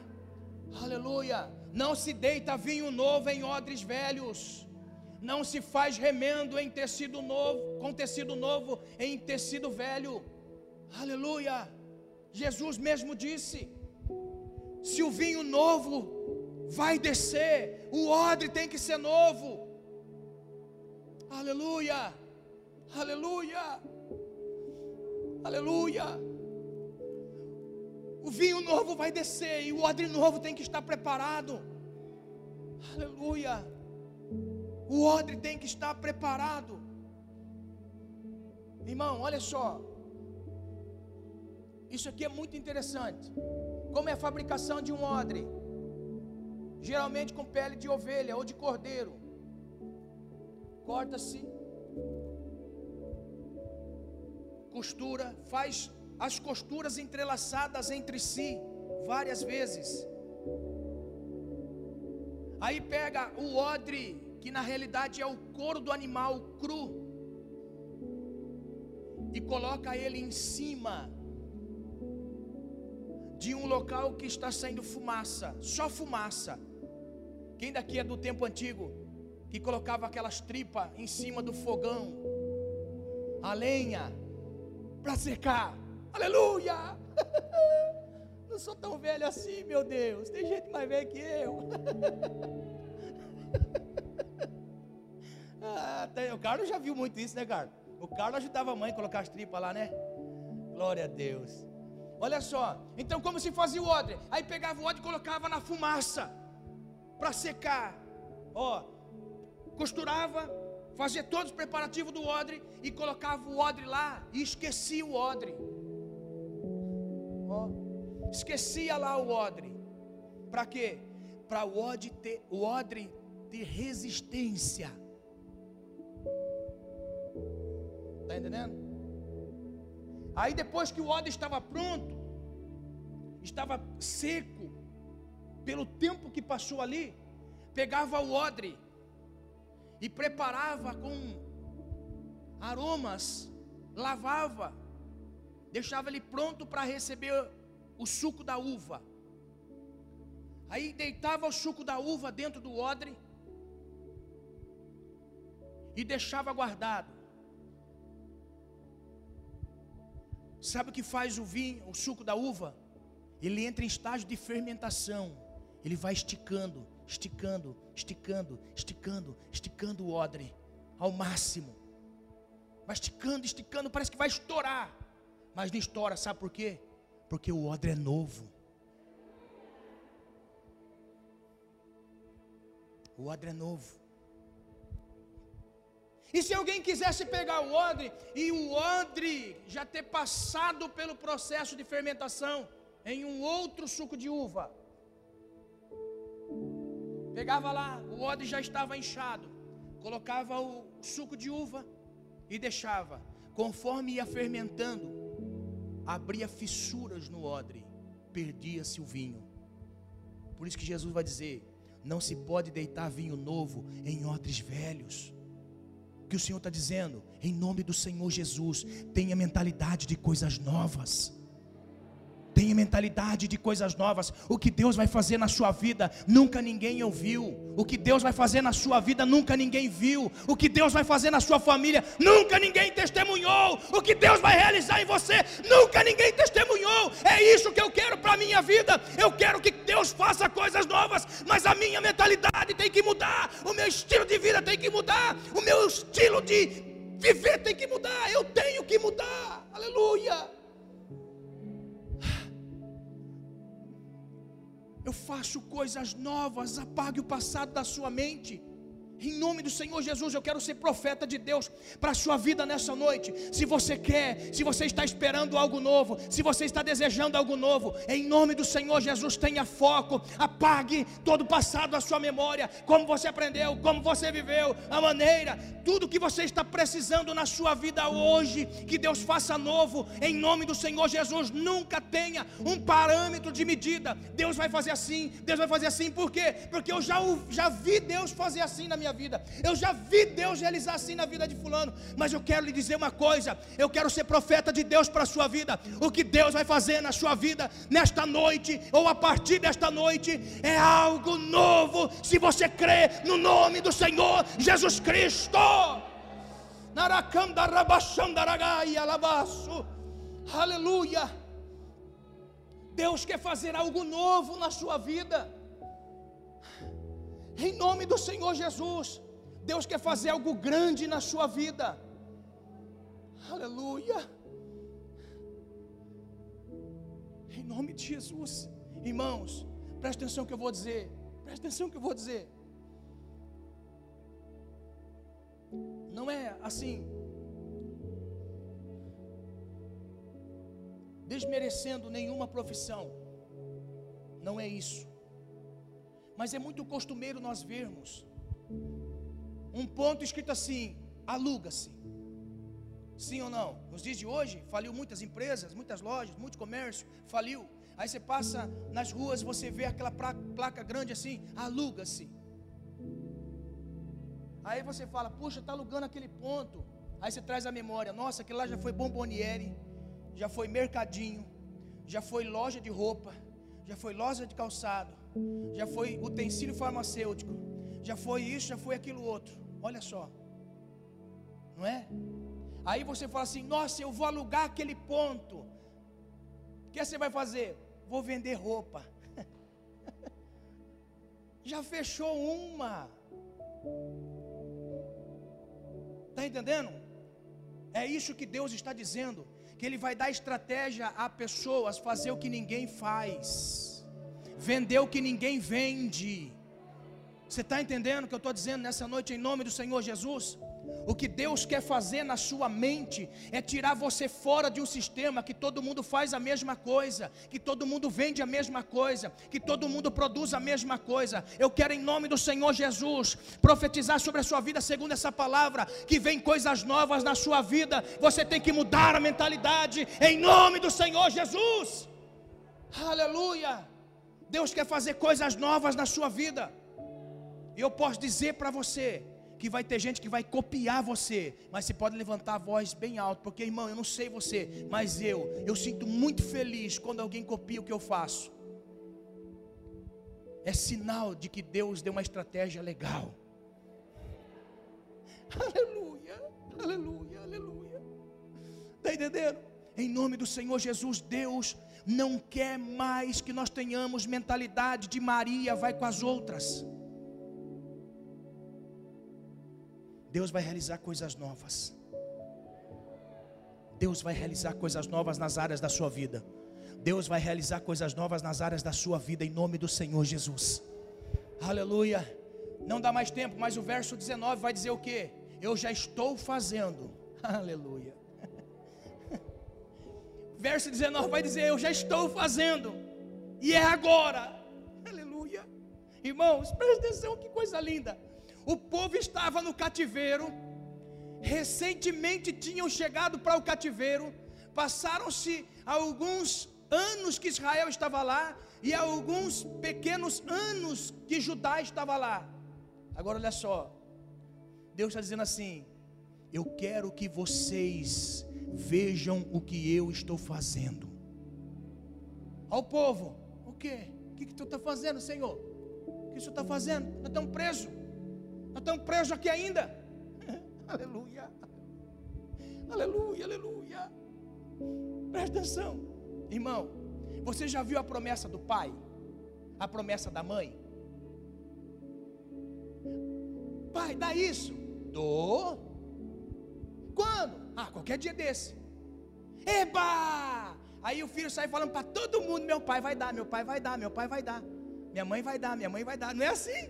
Aleluia. Não se deita vinho novo em odres velhos. Não se faz remendo em tecido novo, com tecido novo em tecido velho. Aleluia. Jesus mesmo disse: se o vinho novo vai descer, o odre tem que ser novo. Aleluia, aleluia, aleluia. O vinho novo vai descer e o odre novo tem que estar preparado. Aleluia. O odre tem que estar preparado. Irmão, olha só. Isso aqui é muito interessante. Como é a fabricação de um odre? Geralmente com pele de ovelha ou de cordeiro corta-se, costura, faz as costuras entrelaçadas entre si várias vezes. Aí pega o odre, que na realidade é o couro do animal cru, e coloca ele em cima de um local que está saindo fumaça, só fumaça. Quem daqui é do tempo antigo que colocava aquelas tripas em cima do fogão, a lenha, para secar. Aleluia! Não sou tão velho assim, meu Deus. Tem gente mais velho que eu. ah, tem, o Carlos já viu muito isso, né, Carlos? O Carlos ajudava a mãe a colocar as tripas lá, né? Glória a Deus. Olha só, então como se fazia o odre? Aí pegava o odre e colocava na fumaça para secar. Ó, costurava, fazia todos os preparativos do odre e colocava o odre lá e esquecia o odre. Ó, esquecia lá o odre. Para quê? Para o odre ter, o odre ter resistência. Entendendo? Aí depois que o odre estava pronto, estava seco, pelo tempo que passou ali, pegava o odre e preparava com aromas, lavava, deixava ele pronto para receber o suco da uva. Aí deitava o suco da uva dentro do odre e deixava guardado. Sabe o que faz o vinho, o suco da uva? Ele entra em estágio de fermentação. Ele vai esticando, esticando, esticando, esticando, esticando o odre ao máximo. Vai esticando, esticando, parece que vai estourar. Mas não estoura, sabe por quê? Porque o odre é novo. O odre é novo. E se alguém quisesse pegar o odre e o odre já ter passado pelo processo de fermentação em um outro suco de uva, Pegava lá, o odre já estava inchado, colocava o suco de uva e deixava. Conforme ia fermentando, abria fissuras no odre, perdia-se o vinho. Por isso que Jesus vai dizer: não se pode deitar vinho novo em odres velhos. O que o Senhor está dizendo? Em nome do Senhor Jesus, tenha mentalidade de coisas novas. Tenha mentalidade de coisas novas. O que Deus vai fazer na sua vida, nunca ninguém ouviu. O que Deus vai fazer na sua vida, nunca ninguém viu. O que Deus vai fazer na sua família, nunca ninguém testemunhou. O que Deus vai realizar em você, nunca ninguém testemunhou. É isso que eu quero para a minha vida. Eu quero que Deus faça coisas novas, mas a minha mentalidade tem que mudar. O meu estilo de vida tem que mudar. O meu estilo de viver tem que mudar. Eu tenho que mudar. Aleluia. Eu faço coisas novas, apague o passado da sua mente. Em nome do Senhor Jesus, eu quero ser profeta de Deus para a sua vida nessa noite. Se você quer, se você está esperando algo novo, se você está desejando algo novo, em nome do Senhor Jesus, tenha foco, apague todo o passado da sua memória, como você aprendeu, como você viveu, a maneira, tudo que você está precisando na sua vida hoje, que Deus faça novo, em nome do Senhor Jesus. Nunca tenha um parâmetro de medida. Deus vai fazer assim, Deus vai fazer assim, por quê? Porque eu já, já vi Deus fazer assim na minha minha vida. Eu já vi Deus realizar assim na vida de fulano, mas eu quero lhe dizer uma coisa, eu quero ser profeta de Deus para a sua vida. O que Deus vai fazer na sua vida nesta noite ou a partir desta noite é algo novo. Se você crê no nome do Senhor Jesus Cristo. Aleluia. Deus quer fazer algo novo na sua vida. Em nome do Senhor Jesus. Deus quer fazer algo grande na sua vida. Aleluia. Em nome de Jesus. Irmãos, presta atenção que eu vou dizer. Presta atenção que eu vou dizer. Não é assim desmerecendo nenhuma profissão. Não é isso. Mas é muito costumeiro nós vermos um ponto escrito assim: aluga-se. Sim ou não? Nos dias de hoje, faliu muitas empresas, muitas lojas, muito comércio, faliu. Aí você passa nas ruas, você vê aquela placa grande assim, aluga-se. Aí você fala, puxa, está alugando aquele ponto. Aí você traz a memória, nossa, aquele lá já foi Bomboniere, já foi mercadinho, já foi loja de roupa, já foi loja de calçado, já foi utensílio farmacêutico, já foi isso, já foi aquilo outro. Olha só, não é? Aí você fala assim: Nossa, eu vou alugar aquele ponto. O que você vai fazer? Vou vender roupa. já fechou uma. Está entendendo? É isso que Deus está dizendo que Ele vai dar estratégia a pessoas fazer o que ninguém faz, vender o que ninguém vende. Você está entendendo o que eu estou dizendo nessa noite em nome do Senhor Jesus? O que Deus quer fazer na sua mente é tirar você fora de um sistema que todo mundo faz a mesma coisa, que todo mundo vende a mesma coisa, que todo mundo produz a mesma coisa. Eu quero, em nome do Senhor Jesus, profetizar sobre a sua vida, segundo essa palavra, que vem coisas novas na sua vida. Você tem que mudar a mentalidade, em nome do Senhor Jesus. Aleluia. Deus quer fazer coisas novas na sua vida. E eu posso dizer para você, que vai ter gente que vai copiar você, mas você pode levantar a voz bem alto, porque irmão, eu não sei você, mas eu, eu sinto muito feliz quando alguém copia o que eu faço. É sinal de que Deus deu uma estratégia legal. Aleluia, aleluia, aleluia. Está entendendo? Em nome do Senhor Jesus, Deus não quer mais que nós tenhamos mentalidade de Maria vai com as outras. Deus vai realizar coisas novas. Deus vai realizar coisas novas nas áreas da sua vida. Deus vai realizar coisas novas nas áreas da sua vida em nome do Senhor Jesus. Aleluia. Não dá mais tempo, mas o verso 19 vai dizer o que? Eu já estou fazendo. Aleluia. Verso 19 vai dizer: Eu já estou fazendo. E é agora. Aleluia. Irmãos, presta atenção, que coisa linda. O povo estava no cativeiro, recentemente tinham chegado para o cativeiro, passaram-se alguns anos que Israel estava lá e alguns pequenos anos que Judá estava lá. Agora olha só, Deus está dizendo assim: Eu quero que vocês vejam o que eu estou fazendo. Ao povo, o que? O que, que tu está fazendo, Senhor? O que tu está fazendo? Nós estamos presos. Nós estamos presos aqui ainda. aleluia. Aleluia, aleluia. Presta atenção, irmão. Você já viu a promessa do pai? A promessa da mãe? Pai, dá isso. Dou. Quando? Ah, qualquer dia desse. Eba! Aí o filho sai falando para todo mundo: meu pai vai dar, meu pai vai dar, meu pai vai dar. Minha mãe vai dar, minha mãe vai dar. Não é assim?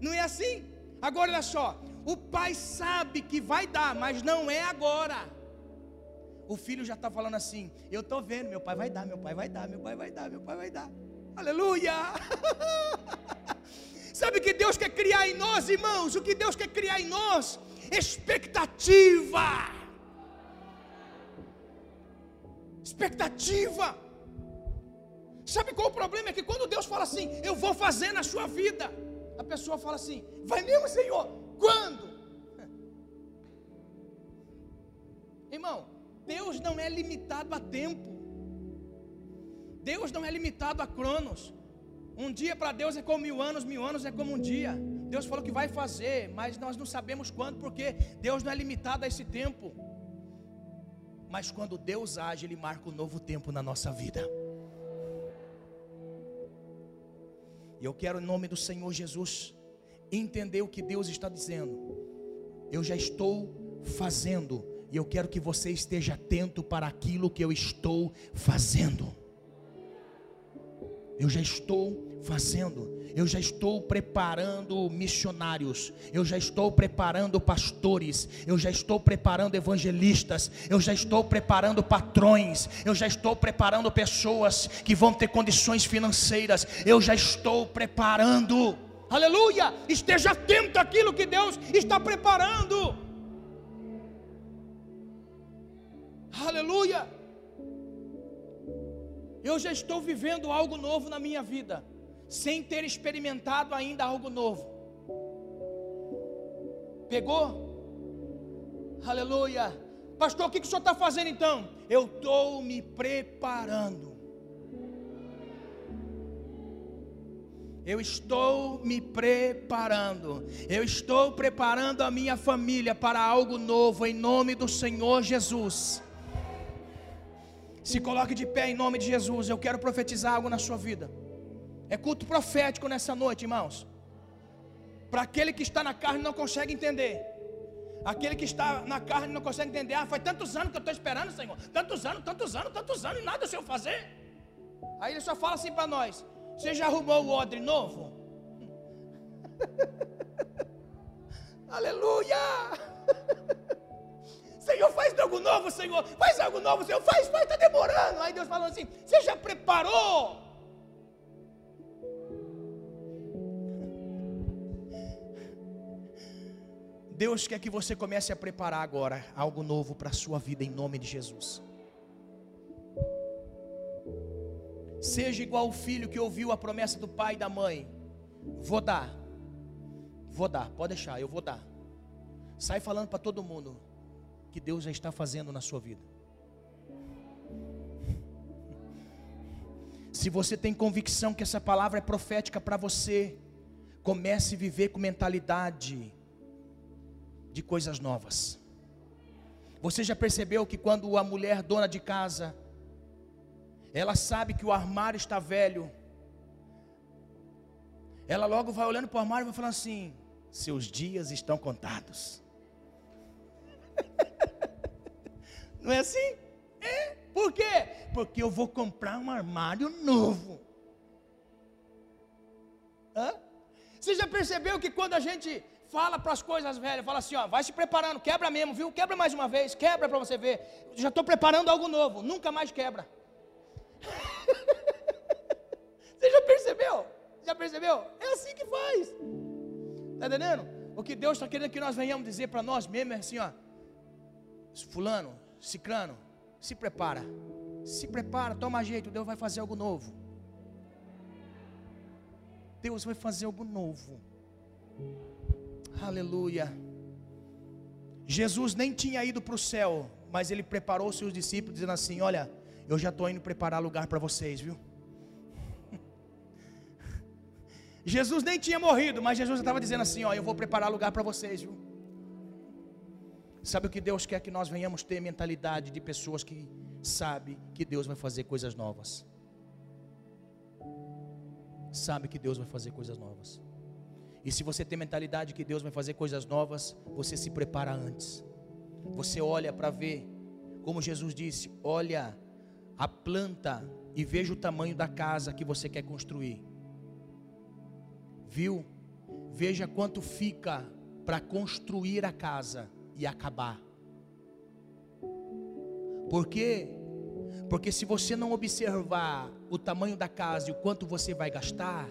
Não é assim? Agora olha só, o pai sabe que vai dar, mas não é agora. O filho já está falando assim: Eu estou vendo, meu pai vai dar, meu pai vai dar, meu pai vai dar, meu pai vai dar. Aleluia! Sabe o que Deus quer criar em nós, irmãos? O que Deus quer criar em nós? Expectativa. Expectativa. Sabe qual o problema? É que quando Deus fala assim, eu vou fazer na sua vida a pessoa fala assim: Vai mesmo, Senhor? Quando? Irmão, Deus não é limitado a tempo. Deus não é limitado a cronos. Um dia para Deus é como mil anos, mil anos é como um dia. Deus falou que vai fazer, mas nós não sabemos quando, porque Deus não é limitado a esse tempo. Mas quando Deus age, Ele marca um novo tempo na nossa vida. E eu quero, em nome do Senhor Jesus, entender o que Deus está dizendo. Eu já estou fazendo, e eu quero que você esteja atento para aquilo que eu estou fazendo. Eu já estou fazendo. Eu já estou preparando missionários, eu já estou preparando pastores, eu já estou preparando evangelistas, eu já estou preparando patrões, eu já estou preparando pessoas que vão ter condições financeiras, eu já estou preparando. Aleluia! Esteja atento àquilo que Deus está preparando. Aleluia! Eu já estou vivendo algo novo na minha vida sem ter experimentado ainda algo novo. Pegou? Aleluia. Pastor, o que, que o senhor está fazendo então? Eu estou me preparando. Eu estou me preparando. Eu estou preparando a minha família para algo novo em nome do Senhor Jesus. Se coloque de pé em nome de Jesus. Eu quero profetizar algo na sua vida. É culto profético nessa noite, irmãos. Para aquele que está na carne não consegue entender. Aquele que está na carne não consegue entender. Ah, faz tantos anos que eu estou esperando, Senhor. Tantos anos, tantos anos, tantos anos e nada o Senhor fazer. Aí ele só fala assim para nós: Você já arrumou o odre novo? Aleluia! Senhor, faz algo novo, Senhor. Faz algo novo, Senhor. Faz, faz, está demorando. Aí Deus falando assim: Você já preparou? Deus quer que você comece a preparar agora algo novo para a sua vida em nome de Jesus. Seja igual o filho que ouviu a promessa do pai e da mãe. Vou dar. Vou dar, pode deixar, eu vou dar. Sai falando para todo mundo que Deus já está fazendo na sua vida. Se você tem convicção que essa palavra é profética para você, comece a viver com mentalidade de coisas novas. Você já percebeu que quando a mulher dona de casa, ela sabe que o armário está velho, ela logo vai olhando para o armário e vai falando assim: seus dias estão contados. Não é assim? É. Por quê? Porque eu vou comprar um armário novo. Hã? Você já percebeu que quando a gente fala para as coisas velhas, fala assim, ó, vai se preparando, quebra mesmo, viu? Quebra mais uma vez, quebra para você ver. Já estou preparando algo novo, nunca mais quebra. você já percebeu? Já percebeu? É assim que faz. Está entendendo? O que Deus está querendo que nós venhamos dizer para nós mesmos é assim, ó. Fulano, ciclano, se prepara. Se prepara, toma jeito, Deus vai fazer algo novo. Deus vai fazer algo novo. Aleluia. Jesus nem tinha ido para o céu, mas ele preparou seus discípulos, dizendo assim: Olha, eu já estou indo preparar lugar para vocês, viu? Jesus nem tinha morrido, mas Jesus estava dizendo assim: Ó, eu vou preparar lugar para vocês, viu? Sabe o que Deus quer que nós venhamos ter mentalidade de pessoas que sabe que Deus vai fazer coisas novas. Sabe que Deus vai fazer coisas novas. E se você tem mentalidade que Deus vai fazer coisas novas, você se prepara antes. Você olha para ver, como Jesus disse: olha a planta e veja o tamanho da casa que você quer construir. Viu? Veja quanto fica para construir a casa e acabar. Por quê? Porque se você não observar o tamanho da casa e o quanto você vai gastar,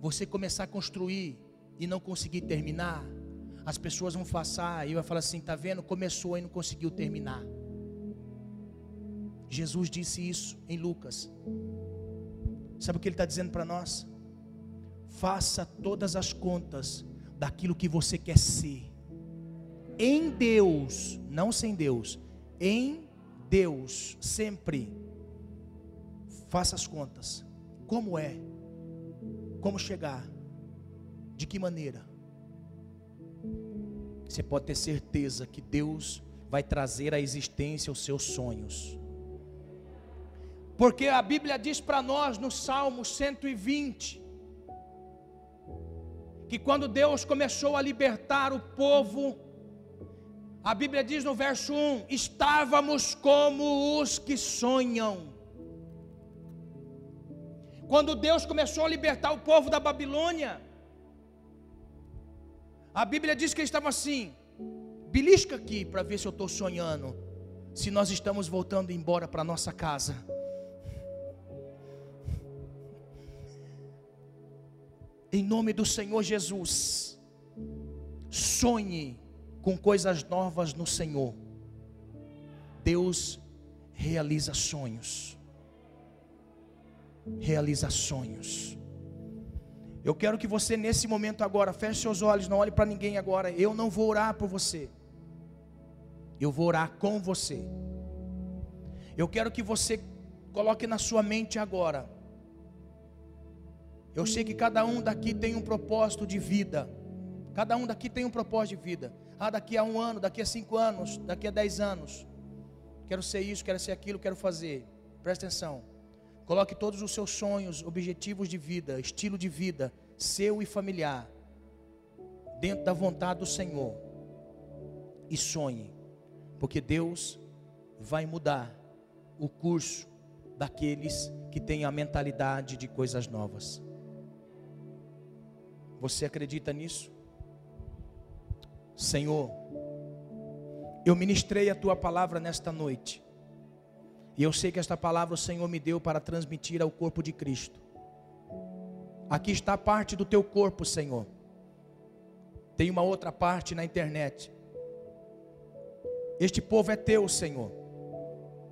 você começar a construir e não conseguir terminar, as pessoas vão passar e vai falar assim: tá vendo? Começou e não conseguiu terminar. Jesus disse isso em Lucas. Sabe o que ele está dizendo para nós? Faça todas as contas, daquilo que você quer ser. Em Deus, não sem Deus, em Deus, sempre. Faça as contas. Como é? Como chegar? De que maneira? Você pode ter certeza que Deus vai trazer à existência os seus sonhos. Porque a Bíblia diz para nós no Salmo 120 que quando Deus começou a libertar o povo, a Bíblia diz no verso 1: estávamos como os que sonham. Quando Deus começou a libertar o povo da Babilônia, a Bíblia diz que eles estavam assim: belisca aqui para ver se eu estou sonhando, se nós estamos voltando embora para nossa casa. Em nome do Senhor Jesus, sonhe com coisas novas no Senhor. Deus realiza sonhos. Realiza sonhos. Eu quero que você nesse momento agora feche seus olhos, não olhe para ninguém agora. Eu não vou orar por você. Eu vou orar com você. Eu quero que você coloque na sua mente agora eu sei que cada um daqui tem um propósito de vida. Cada um daqui tem um propósito de vida. Ah, daqui a um ano, daqui a cinco anos, daqui a dez anos. Quero ser isso, quero ser aquilo, quero fazer. Presta atenção. Coloque todos os seus sonhos, objetivos de vida, estilo de vida, seu e familiar, dentro da vontade do Senhor. E sonhe, porque Deus vai mudar o curso daqueles que têm a mentalidade de coisas novas. Você acredita nisso? Senhor, eu ministrei a tua palavra nesta noite. E eu sei que esta palavra o Senhor me deu para transmitir ao corpo de Cristo. Aqui está parte do teu corpo, Senhor. Tem uma outra parte na internet. Este povo é teu, Senhor.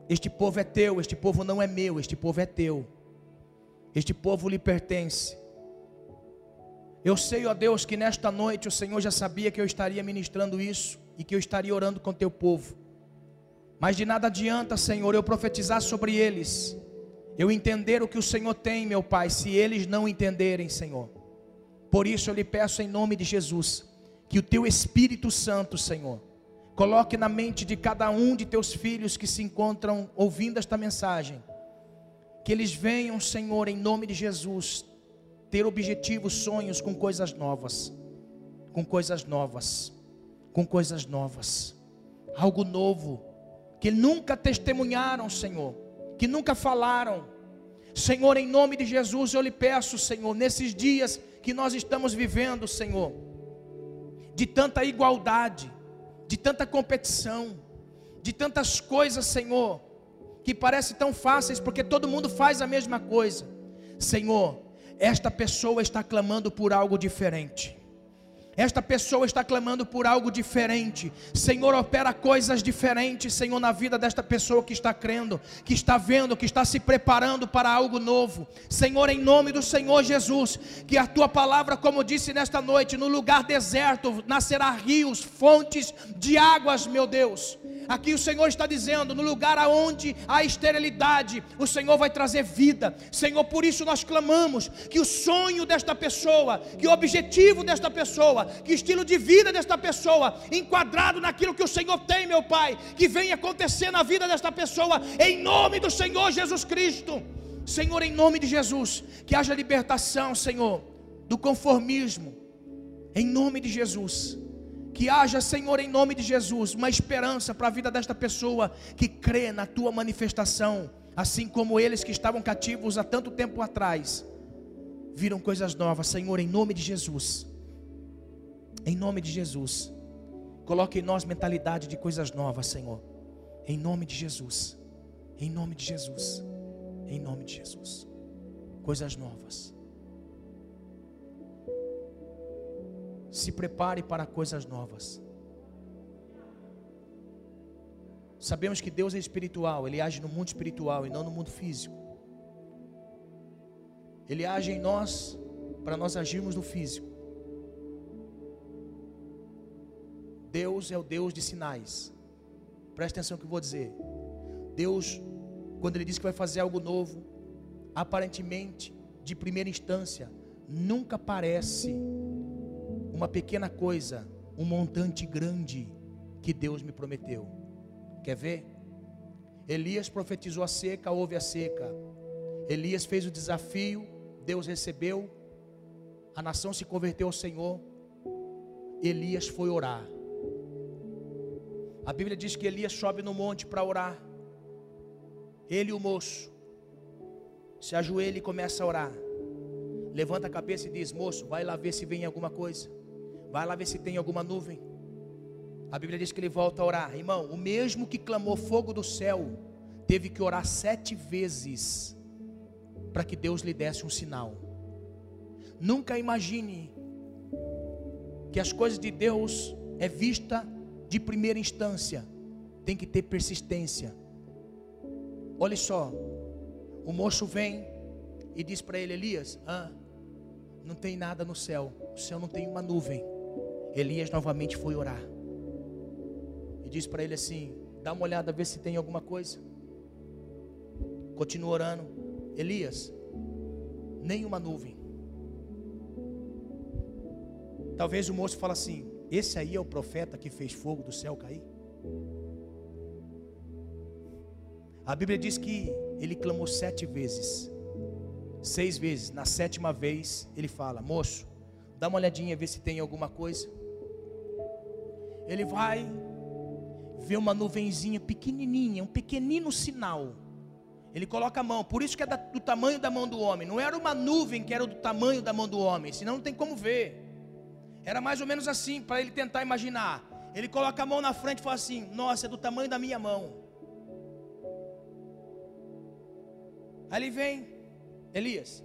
Este povo é teu, este povo não é meu, este povo é teu. Este povo lhe pertence. Eu sei, ó Deus, que nesta noite o Senhor já sabia que eu estaria ministrando isso e que eu estaria orando com teu povo. Mas de nada adianta, Senhor, eu profetizar sobre eles, eu entender o que o Senhor tem, meu Pai, se eles não entenderem, Senhor. Por isso eu lhe peço em nome de Jesus, que o teu Espírito Santo, Senhor, coloque na mente de cada um de teus filhos que se encontram ouvindo esta mensagem, que eles venham, Senhor, em nome de Jesus, ter objetivos, sonhos com coisas novas, com coisas novas, com coisas novas, algo novo, que nunca testemunharam, Senhor, que nunca falaram. Senhor, em nome de Jesus, eu lhe peço, Senhor, nesses dias que nós estamos vivendo, Senhor, de tanta igualdade, de tanta competição, de tantas coisas, Senhor, que parecem tão fáceis porque todo mundo faz a mesma coisa. Senhor, esta pessoa está clamando por algo diferente. Esta pessoa está clamando por algo diferente. Senhor, opera coisas diferentes, Senhor, na vida desta pessoa que está crendo, que está vendo, que está se preparando para algo novo. Senhor, em nome do Senhor Jesus, que a tua palavra, como disse nesta noite, no lugar deserto nascerá rios, fontes de águas, meu Deus. Aqui o Senhor está dizendo: no lugar aonde há esterilidade, o Senhor vai trazer vida. Senhor, por isso nós clamamos que o sonho desta pessoa, que o objetivo desta pessoa, que o estilo de vida desta pessoa, enquadrado naquilo que o Senhor tem, meu Pai, que venha acontecer na vida desta pessoa, em nome do Senhor Jesus Cristo. Senhor, em nome de Jesus, que haja libertação, Senhor, do conformismo, em nome de Jesus. Que haja, Senhor, em nome de Jesus, uma esperança para a vida desta pessoa que crê na tua manifestação, assim como eles que estavam cativos há tanto tempo atrás, viram coisas novas, Senhor, em nome de Jesus. Em nome de Jesus. Coloque em nós mentalidade de coisas novas, Senhor. Em nome de Jesus. Em nome de Jesus. Em nome de Jesus. Coisas novas. Se prepare para coisas novas. Sabemos que Deus é espiritual, Ele age no mundo espiritual e não no mundo físico. Ele age em nós para nós agirmos no físico. Deus é o Deus de sinais. Preste atenção no que eu vou dizer. Deus, quando Ele diz que vai fazer algo novo, aparentemente, de primeira instância, nunca parece uma pequena coisa, um montante grande que Deus me prometeu. Quer ver? Elias profetizou a seca, houve a seca. Elias fez o desafio, Deus recebeu, a nação se converteu ao Senhor. Elias foi orar. A Bíblia diz que Elias sobe no monte para orar. Ele e o moço se ajoelha e começa a orar. Levanta a cabeça e diz: Moço, vai lá ver se vem alguma coisa. Vai lá ver se tem alguma nuvem. A Bíblia diz que ele volta a orar. Irmão, o mesmo que clamou fogo do céu, teve que orar sete vezes para que Deus lhe desse um sinal. Nunca imagine que as coisas de Deus é vista de primeira instância. Tem que ter persistência. Olha só, o moço vem e diz para ele, Elias, ah, não tem nada no céu, o céu não tem uma nuvem. Elias novamente foi orar. E diz para ele assim: dá uma olhada, ver se tem alguma coisa. Continua orando. Elias, nenhuma nuvem. Talvez o moço fale assim: esse aí é o profeta que fez fogo do céu cair? A Bíblia diz que ele clamou sete vezes. Seis vezes. Na sétima vez, ele fala: Moço, dá uma olhadinha, ver se tem alguma coisa. Ele vai ver uma nuvenzinha pequenininha, um pequenino sinal. Ele coloca a mão, por isso que é do tamanho da mão do homem. Não era uma nuvem que era do tamanho da mão do homem, senão não tem como ver. Era mais ou menos assim, para ele tentar imaginar. Ele coloca a mão na frente e fala assim: Nossa, é do tamanho da minha mão. Ele vem, Elias.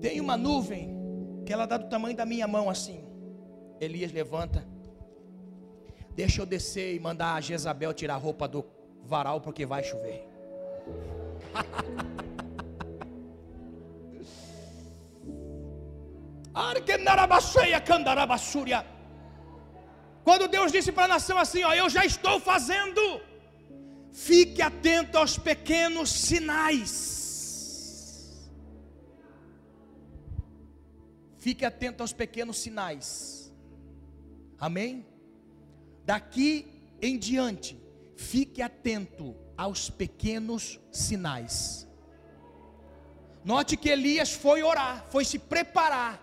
Tem uma nuvem que ela dá do tamanho da minha mão assim. Elias levanta. Deixa eu descer e mandar a Jezabel tirar a roupa do varal porque vai chover. Quando Deus disse para a nação assim, ó, eu já estou fazendo, fique atento aos pequenos sinais. Fique atento aos pequenos sinais. Amém? Daqui em diante, fique atento aos pequenos sinais. Note que Elias foi orar, foi se preparar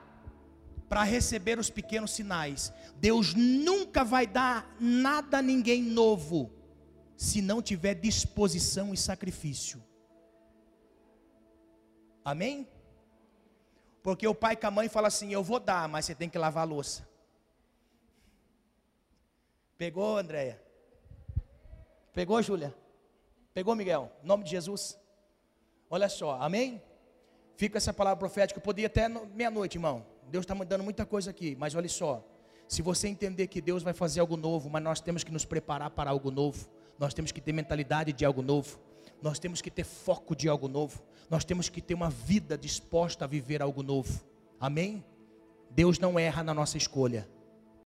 para receber os pequenos sinais. Deus nunca vai dar nada a ninguém novo se não tiver disposição e sacrifício. Amém? Porque o pai com a mãe fala assim: Eu vou dar, mas você tem que lavar a louça. Pegou, Andréia? Pegou, Júlia? Pegou, Miguel? Em nome de Jesus. Olha só, amém? Fica essa palavra profética. Eu podia até meia-noite, irmão. Deus está me dando muita coisa aqui, mas olha só. Se você entender que Deus vai fazer algo novo, mas nós temos que nos preparar para algo novo, nós temos que ter mentalidade de algo novo, nós temos que ter foco de algo novo, nós temos que ter uma vida disposta a viver algo novo. Amém? Deus não erra na nossa escolha.